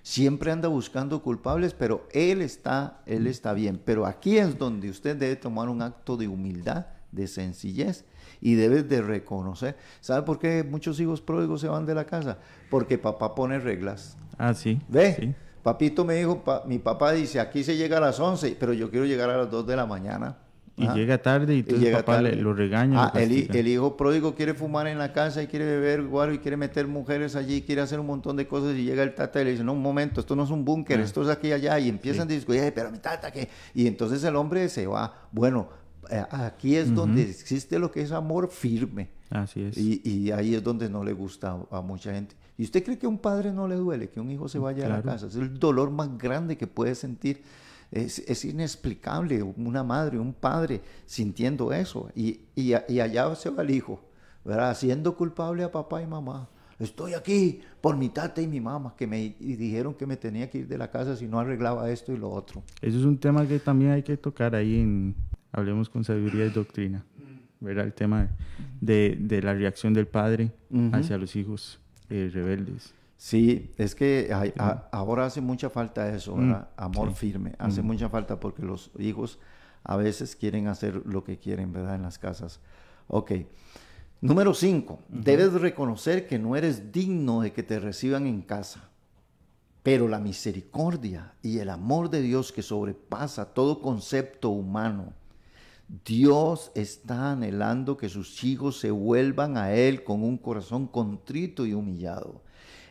Siempre anda buscando culpables, pero él está, él mm. está bien. Pero aquí es donde usted debe tomar un acto de humildad, de sencillez y debes de reconocer. ¿Sabe por qué muchos hijos pródigos se van de la casa? Porque papá pone reglas. Ah, sí. ¿Ve? Papito me dijo, mi papá dice, aquí se llega a las 11, pero yo quiero llegar a las 2 de la mañana. Y llega tarde y entonces papá Le, lo regaña. Ah, el, hijo pródigo quiere fumar en la casa y quiere beber guaro y quiere meter mujeres allí, quiere hacer un montón de cosas y llega el tata y le dice, no, un momento, esto no es un búnker, ah. esto es aquí y allá y empiezan a discutir, pero mi tata que... Y entonces el hombre se va, bueno, eh, aquí es donde existe lo que es amor firme. Así es. Y, ahí es donde no le gusta a, mucha gente. ¿Y usted cree que a un padre no le duele que un hijo se vaya a la casa? Es el dolor más grande que puede sentir. Es, inexplicable una madre, un padre sintiendo eso. Y, y, allá se va el hijo, ¿verdad? Haciendo culpable a papá y mamá. Estoy aquí por mi tata y mi mamá que me dijeron que me tenía que ir de la casa si no arreglaba esto y lo otro. Eso es un tema que también hay que tocar ahí en Hablemos con Sabiduría y Doctrina. ¿verdad? El tema de, de la reacción del padre hacia los hijos eh, rebeldes. Sí, es que ahora hace mucha falta eso, mm, ¿verdad? Amor firme. Hace mm. mucha falta porque los hijos a veces quieren hacer lo que quieren, ¿verdad? En las casas. Ok. Número cinco, debes reconocer que no eres digno de que te reciban en casa. Pero la misericordia y el amor de Dios que sobrepasa todo concepto humano, Dios está anhelando que sus hijos se vuelvan a Él con un corazón contrito y humillado,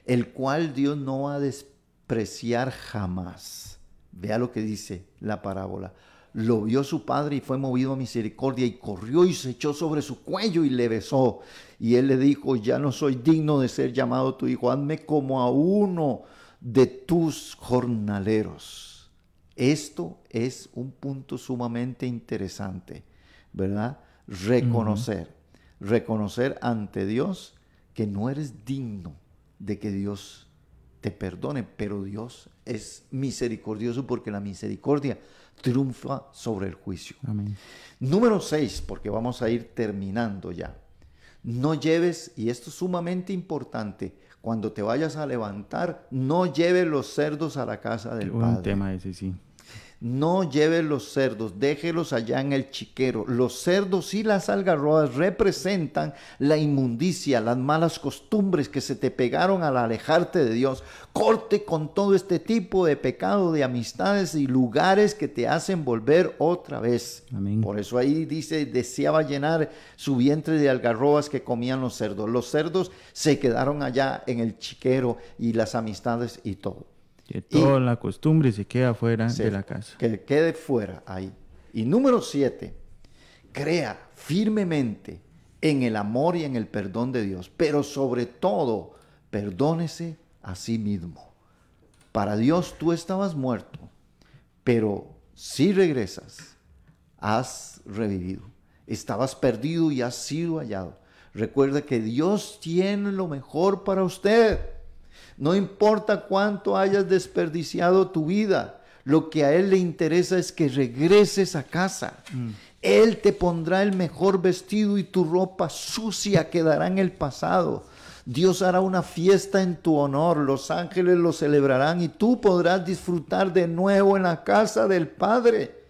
el cual Dios no va a despreciar jamás. Vea lo que dice la parábola lo vio su padre y fue movido a misericordia y corrió y se echó sobre su cuello y le besó. Y él le dijo, ya no soy digno de ser llamado tu hijo, hazme como a uno de tus jornaleros. Esto es un punto sumamente interesante, ¿verdad? Reconocer, reconocer ante Dios que no eres digno de que Dios te perdone, pero Dios es misericordioso porque la misericordia triunfa sobre el juicio. Número 6, porque vamos a ir terminando ya. No lleves, y esto es sumamente importante, cuando te vayas a levantar, no lleves los cerdos a la casa del Padre. Un tema ese, sí. No lleves los cerdos, déjelos allá en el chiquero. Los cerdos y las algarrobas representan la inmundicia, las malas costumbres que se te pegaron al alejarte de Dios. Corte con todo este tipo de pecado, de amistades y lugares que te hacen volver otra vez. Por eso ahí dice, deseaba llenar su vientre de algarrobas que comían los cerdos. Los cerdos se quedaron allá en el chiquero y las amistades y todo. Que toda la costumbre se queda fuera de la casa. Que quede fuera ahí. Y número siete, crea firmemente en el amor y en el perdón de Dios, pero sobre todo, perdónese a sí mismo. Para Dios tú estabas muerto, pero si regresas, has revivido. Estabas perdido y has sido hallado. Recuerda que Dios tiene lo mejor para usted. No importa cuánto hayas desperdiciado tu vida, lo que a Él le interesa es que regreses a casa. Mm. Él te pondrá el mejor vestido y tu ropa sucia quedará en el pasado. Dios hará una fiesta en tu honor, los ángeles lo celebrarán y tú podrás disfrutar de nuevo en la casa del Padre.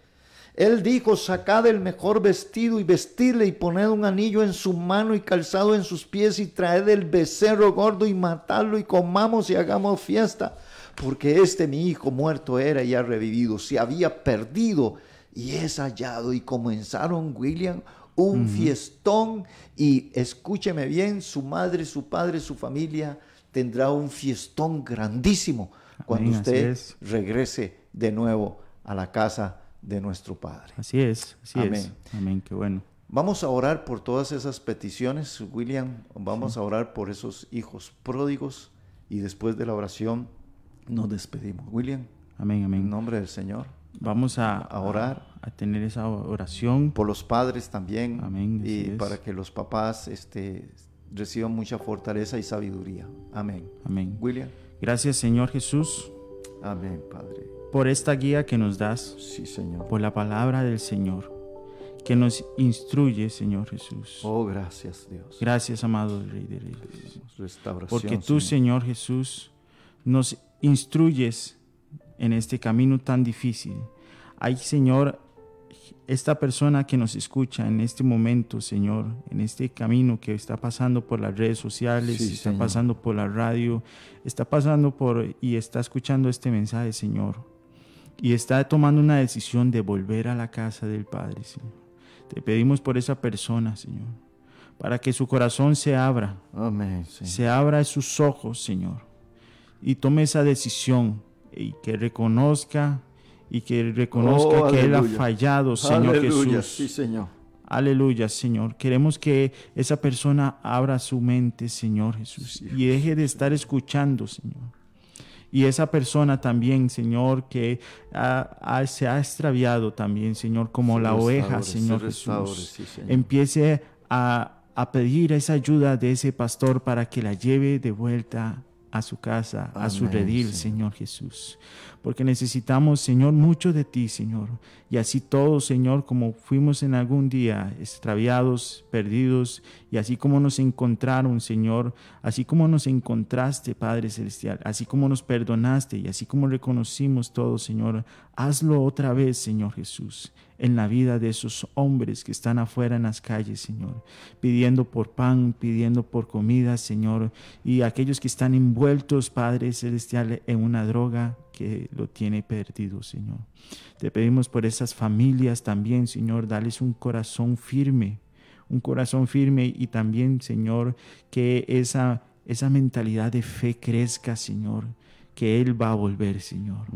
Él dijo, sacad el mejor vestido y vestidle y poned un anillo en su mano y calzado en sus pies y traed el becerro gordo y matadlo y comamos y hagamos fiesta. Porque este mi hijo muerto era y ha revivido, se había perdido y es hallado. Y comenzaron, William, un fiestón y escúcheme bien, su madre, su padre, su familia tendrá un fiestón grandísimo cuando usted regrese de nuevo a la casa de nuestro Padre. Así es, así Amén. es. Amén, qué bueno. Vamos a orar por todas esas peticiones, William. Vamos a orar por esos hijos pródigos y después de la oración nos despedimos. William. Amén, amén. En nombre del Señor. Vamos a, orar. A, tener esa oración. Por los padres también. Amén. Y para que los papás este, reciban mucha fortaleza y sabiduría. Amén. Amén. William. Gracias, Señor Jesús. Amén, Padre por esta guía que nos das, sí, Señor. por la palabra del Señor, que nos instruye, Señor Jesús. Oh, gracias, Dios. Gracias, amado Rey de Reyes. Porque tú, Señor. Jesús, nos instruyes en este camino tan difícil. Hay, Señor, esta persona que nos escucha en este momento, Señor, en este camino que está pasando por las redes sociales, está pasando por la radio, está pasando por y está escuchando este mensaje, Señor y está tomando una decisión de volver a la casa del Padre, Señor. Te pedimos por esa persona, Señor, para que su corazón se abra, Amén, se abra sus ojos, Señor, y tome esa decisión y que reconozca y que reconozca oh, que Él ha fallado, Señor Jesús. Sí, Señor. Aleluya, Señor. Queremos que esa persona abra su mente, Señor Jesús, y deje de estar escuchando, Señor. Y esa persona también, Señor, que se ha extraviado también, Señor, como la oveja, Señor Jesús, empiece a, a pedir esa ayuda de ese pastor para que la lleve de vuelta a su casa, a su redil, Señor Jesús porque necesitamos, Señor, mucho de ti, Señor. Y así todos, Señor, como fuimos en algún día extraviados, perdidos, y así como nos encontraron, Señor, así como nos encontraste, Padre Celestial, así como nos perdonaste y así como reconocimos todo, Señor, hazlo otra vez, Señor Jesús en la vida de esos hombres que están afuera en las calles, Señor, pidiendo por pan, pidiendo por comida, Señor, y aquellos que están envueltos, Padre Celestial, en una droga, que lo tiene perdido, Señor. Te pedimos por esas familias también, Señor, dales un corazón firme, un corazón firme y también, Señor, que esa, esa mentalidad de fe crezca, Señor, que Él va a volver, Señor.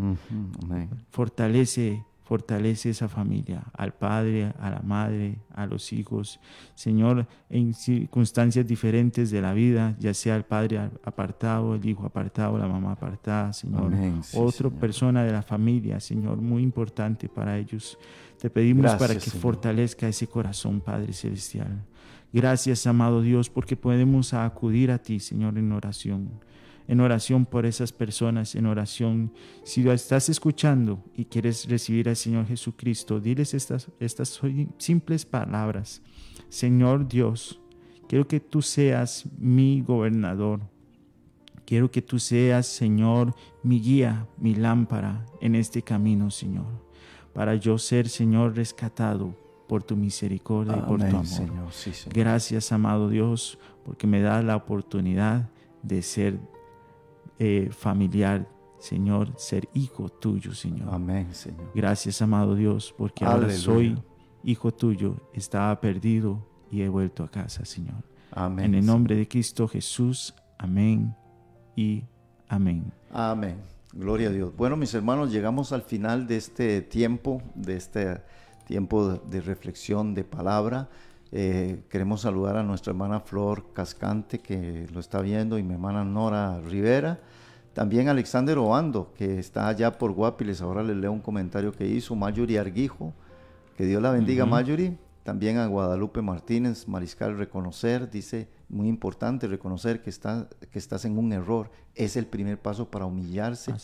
Fortalece Fortalece esa familia, al padre, a la madre, a los hijos. Señor, en circunstancias diferentes de la vida, ya sea el padre apartado, el hijo apartado, la mamá apartada, Señor. Otra persona de la familia, Señor, muy importante para ellos. Te pedimos para que fortalezca ese corazón, Padre Celestial. Gracias, amado Dios, porque podemos acudir a ti, Señor, en oración en oración por esas personas, en oración. Si lo estás escuchando y quieres recibir al Señor Jesucristo, diles estas, estas simples palabras. Señor Dios, quiero que tú seas mi gobernador. Quiero que tú seas, Señor, mi guía, mi lámpara en este camino, Señor, para yo ser, Señor, rescatado por tu misericordia y por tu amor. Gracias, amado Dios, porque me da la oportunidad de ser eh, familiar, Señor, ser hijo tuyo, Señor. Amén, Señor. Gracias, amado Dios, porque ahora soy hijo tuyo, estaba perdido y he vuelto a casa, Señor. Amén. En el nombre de Cristo Jesús, amén y amén. Amén. Gloria a Dios. Bueno, mis hermanos, llegamos al final de este tiempo, de este tiempo de reflexión, de palabra. Eh, queremos saludar a nuestra hermana Flor Cascante, que lo está viendo, y mi hermana Nora Rivera. También Alexander Oando, que está allá por Guapiles. Ahora les leo un comentario que hizo. Mayuri Arguijo, que Dios la bendiga, Mayuri. También a Guadalupe Martínez, Mariscal, reconocer, dice, muy importante reconocer que, está, que estás en un error. Es el primer paso para humillarse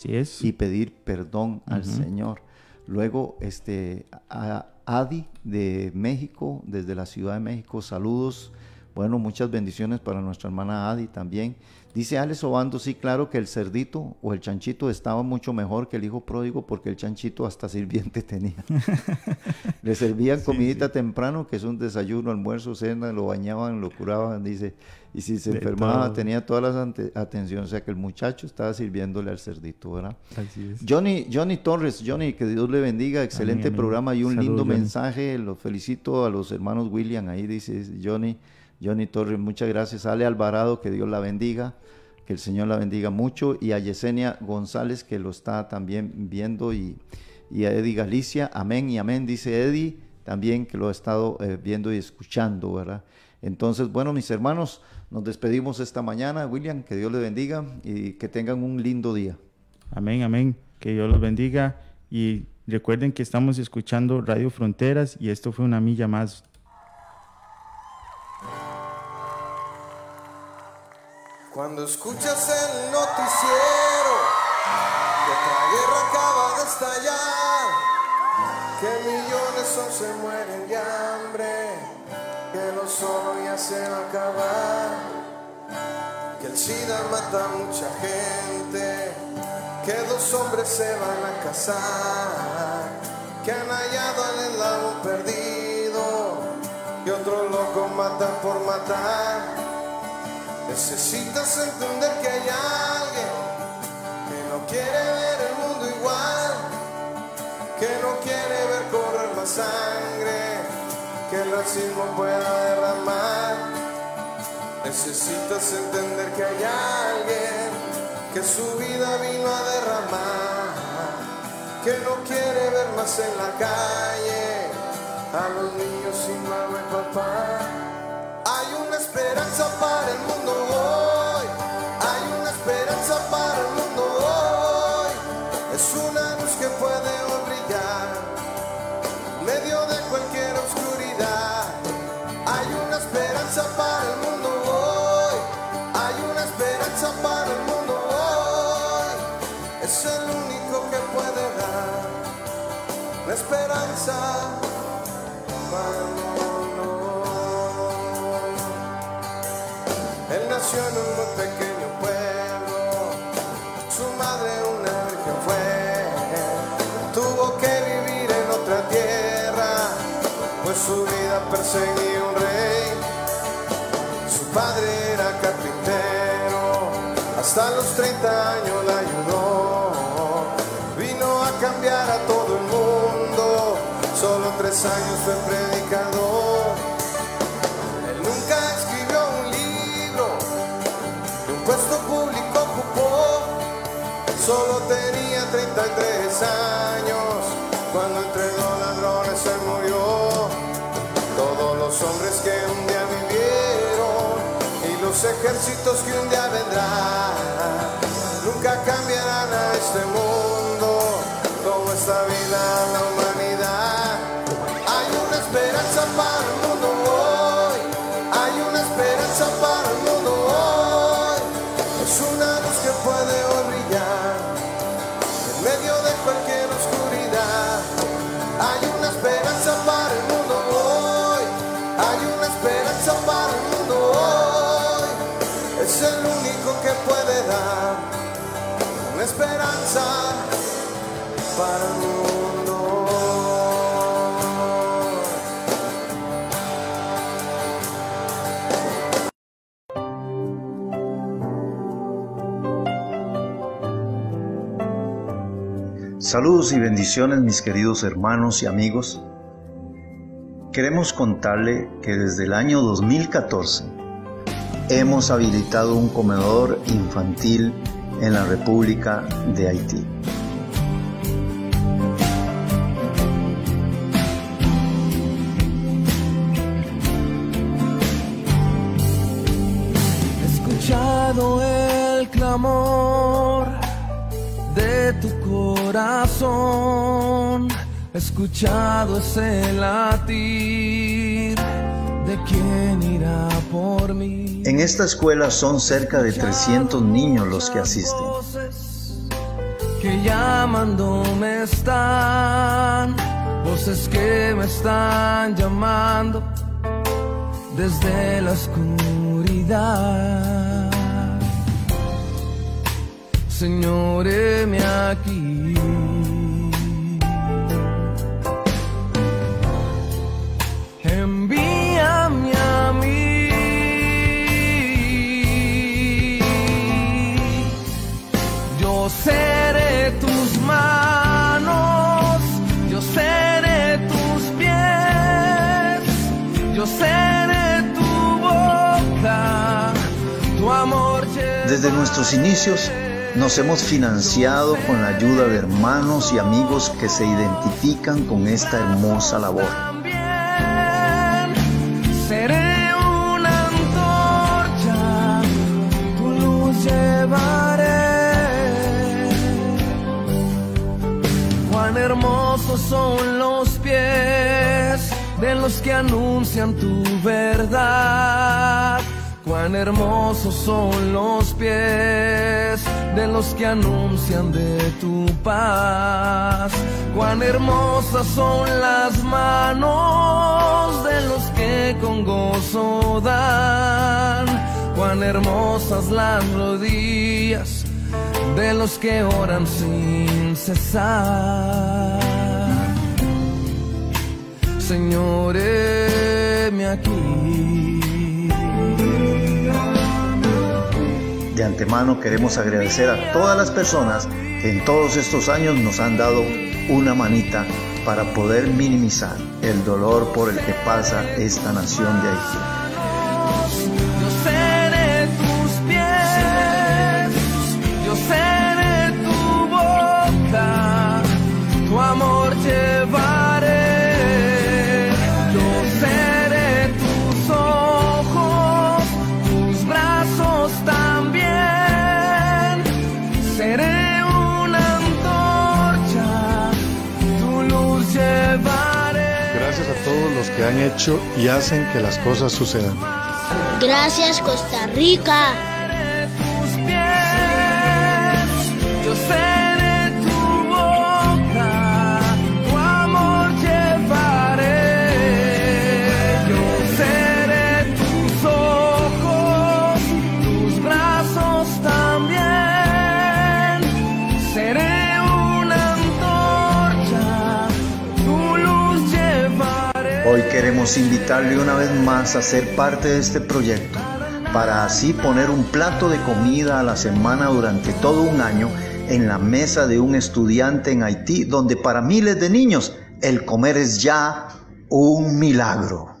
y pedir perdón al Señor. Luego, este, a Adi de México, desde la Ciudad de México, saludos. Bueno, muchas bendiciones para nuestra hermana Adi también. Dice Alex Obando, sí, claro que el cerdito o el chanchito estaba mucho mejor que el hijo pródigo porque el chanchito hasta sirviente tenía. Le servían comidita temprano, que es un desayuno, almuerzo, cena, lo bañaban, lo curaban, dice. Y si se enfermaba tenía todas las atenciones, o sea que el muchacho estaba sirviéndole al cerdito, ¿verdad? Así es. Johnny, Johnny Torres, Johnny, que Dios le bendiga, excelente programa y un lindo mensaje. Los felicito a los hermanos William, ahí dice Johnny. Johnny Torres, muchas gracias. Ale Alvarado, que Dios la bendiga, que el Señor la bendiga mucho. Y a Yesenia González, que lo está también viendo. Y, a Eddie Galicia, amén y amén, dice Eddie, también que lo ha estado eh, viendo y escuchando, ¿verdad? Entonces, bueno, mis hermanos, nos despedimos esta mañana. William, que Dios le bendiga y que tengan un lindo día. Amén, amén. Que Dios los bendiga. Y recuerden que estamos escuchando Radio Fronteras y esto fue una milla más Cuando escuchas el noticiero que otra guerra acaba de estallar, que millones son se mueren de hambre, que lo solo ya se va a acabar, que el SIDA mata a mucha gente, que dos hombres se van a casar, que han hallado al eslabón perdido y otro loco mata por matar Necesitas entender que hay alguien que no quiere ver el mundo igual, que no quiere ver correr la sangre, que el racismo pueda derramar. Necesitas entender que hay alguien que su vida vino a derramar, que no quiere ver más en la calle a los niños sin mamá y papá. Hay una esperanza para el mundo hoy, hay una esperanza para el mundo hoy. Es una luz que puede brillar medio de cualquier oscuridad. Hay una esperanza para el mundo hoy, hay una esperanza para el mundo hoy. Es el único que puede dar la esperanza para. Nació en un pequeño pueblo, su madre una virgen fue, tuvo que vivir en otra tierra, pues su vida perseguía un rey. Su padre era carpintero, hasta los 30 años la ayudó. Vino a cambiar a todo el mundo, solo tres años fue predicador. Solo tenía 33 años cuando entre dos ladrones se murió. Todos los hombres que un día vivieron y los ejércitos que un día vendrán nunca cambiarán a este mundo como está vida la humanidad. Hoy. Es el único que puede dar una esperanza para el mundo. Saludos y bendiciones mis queridos hermanos y amigos. Queremos contarle que desde el año 2014 hemos habilitado un comedor infantil en la República de Haití. Escuchado el clamor de tu corazón, he escuchado ese latir de quien irá por mí. En esta escuela son cerca de 300 niños los que asisten. Que llamándome están, voces que me están llamando desde la oscuridad. Señor, aquí. Desde nuestros inicios nos hemos financiado con la ayuda de hermanos y amigos que se identifican con esta hermosa labor. Seré una antorcha, tu luz llevaré. Cuán hermosos son los pies de los que anuncian tu verdad. Cuán hermosos son los pies de los que anuncian de tu paz. Cuán hermosas son las manos de los que con gozo dan. Cuán hermosas las rodillas de los que oran sin cesar. Señor, heme aquí. De antemano queremos agradecer a todas las personas que en todos estos años nos han dado una manita para poder minimizar el dolor por el que pasa esta nación de Haití. Han hecho y hacen que las cosas sucedan. Gracias Costa Rica. Queremos invitarle una vez más a ser parte de este proyecto para así poner un plato de comida a la semana durante todo un año en la mesa de un estudiante en Haití, donde para miles de niños el comer es ya un milagro.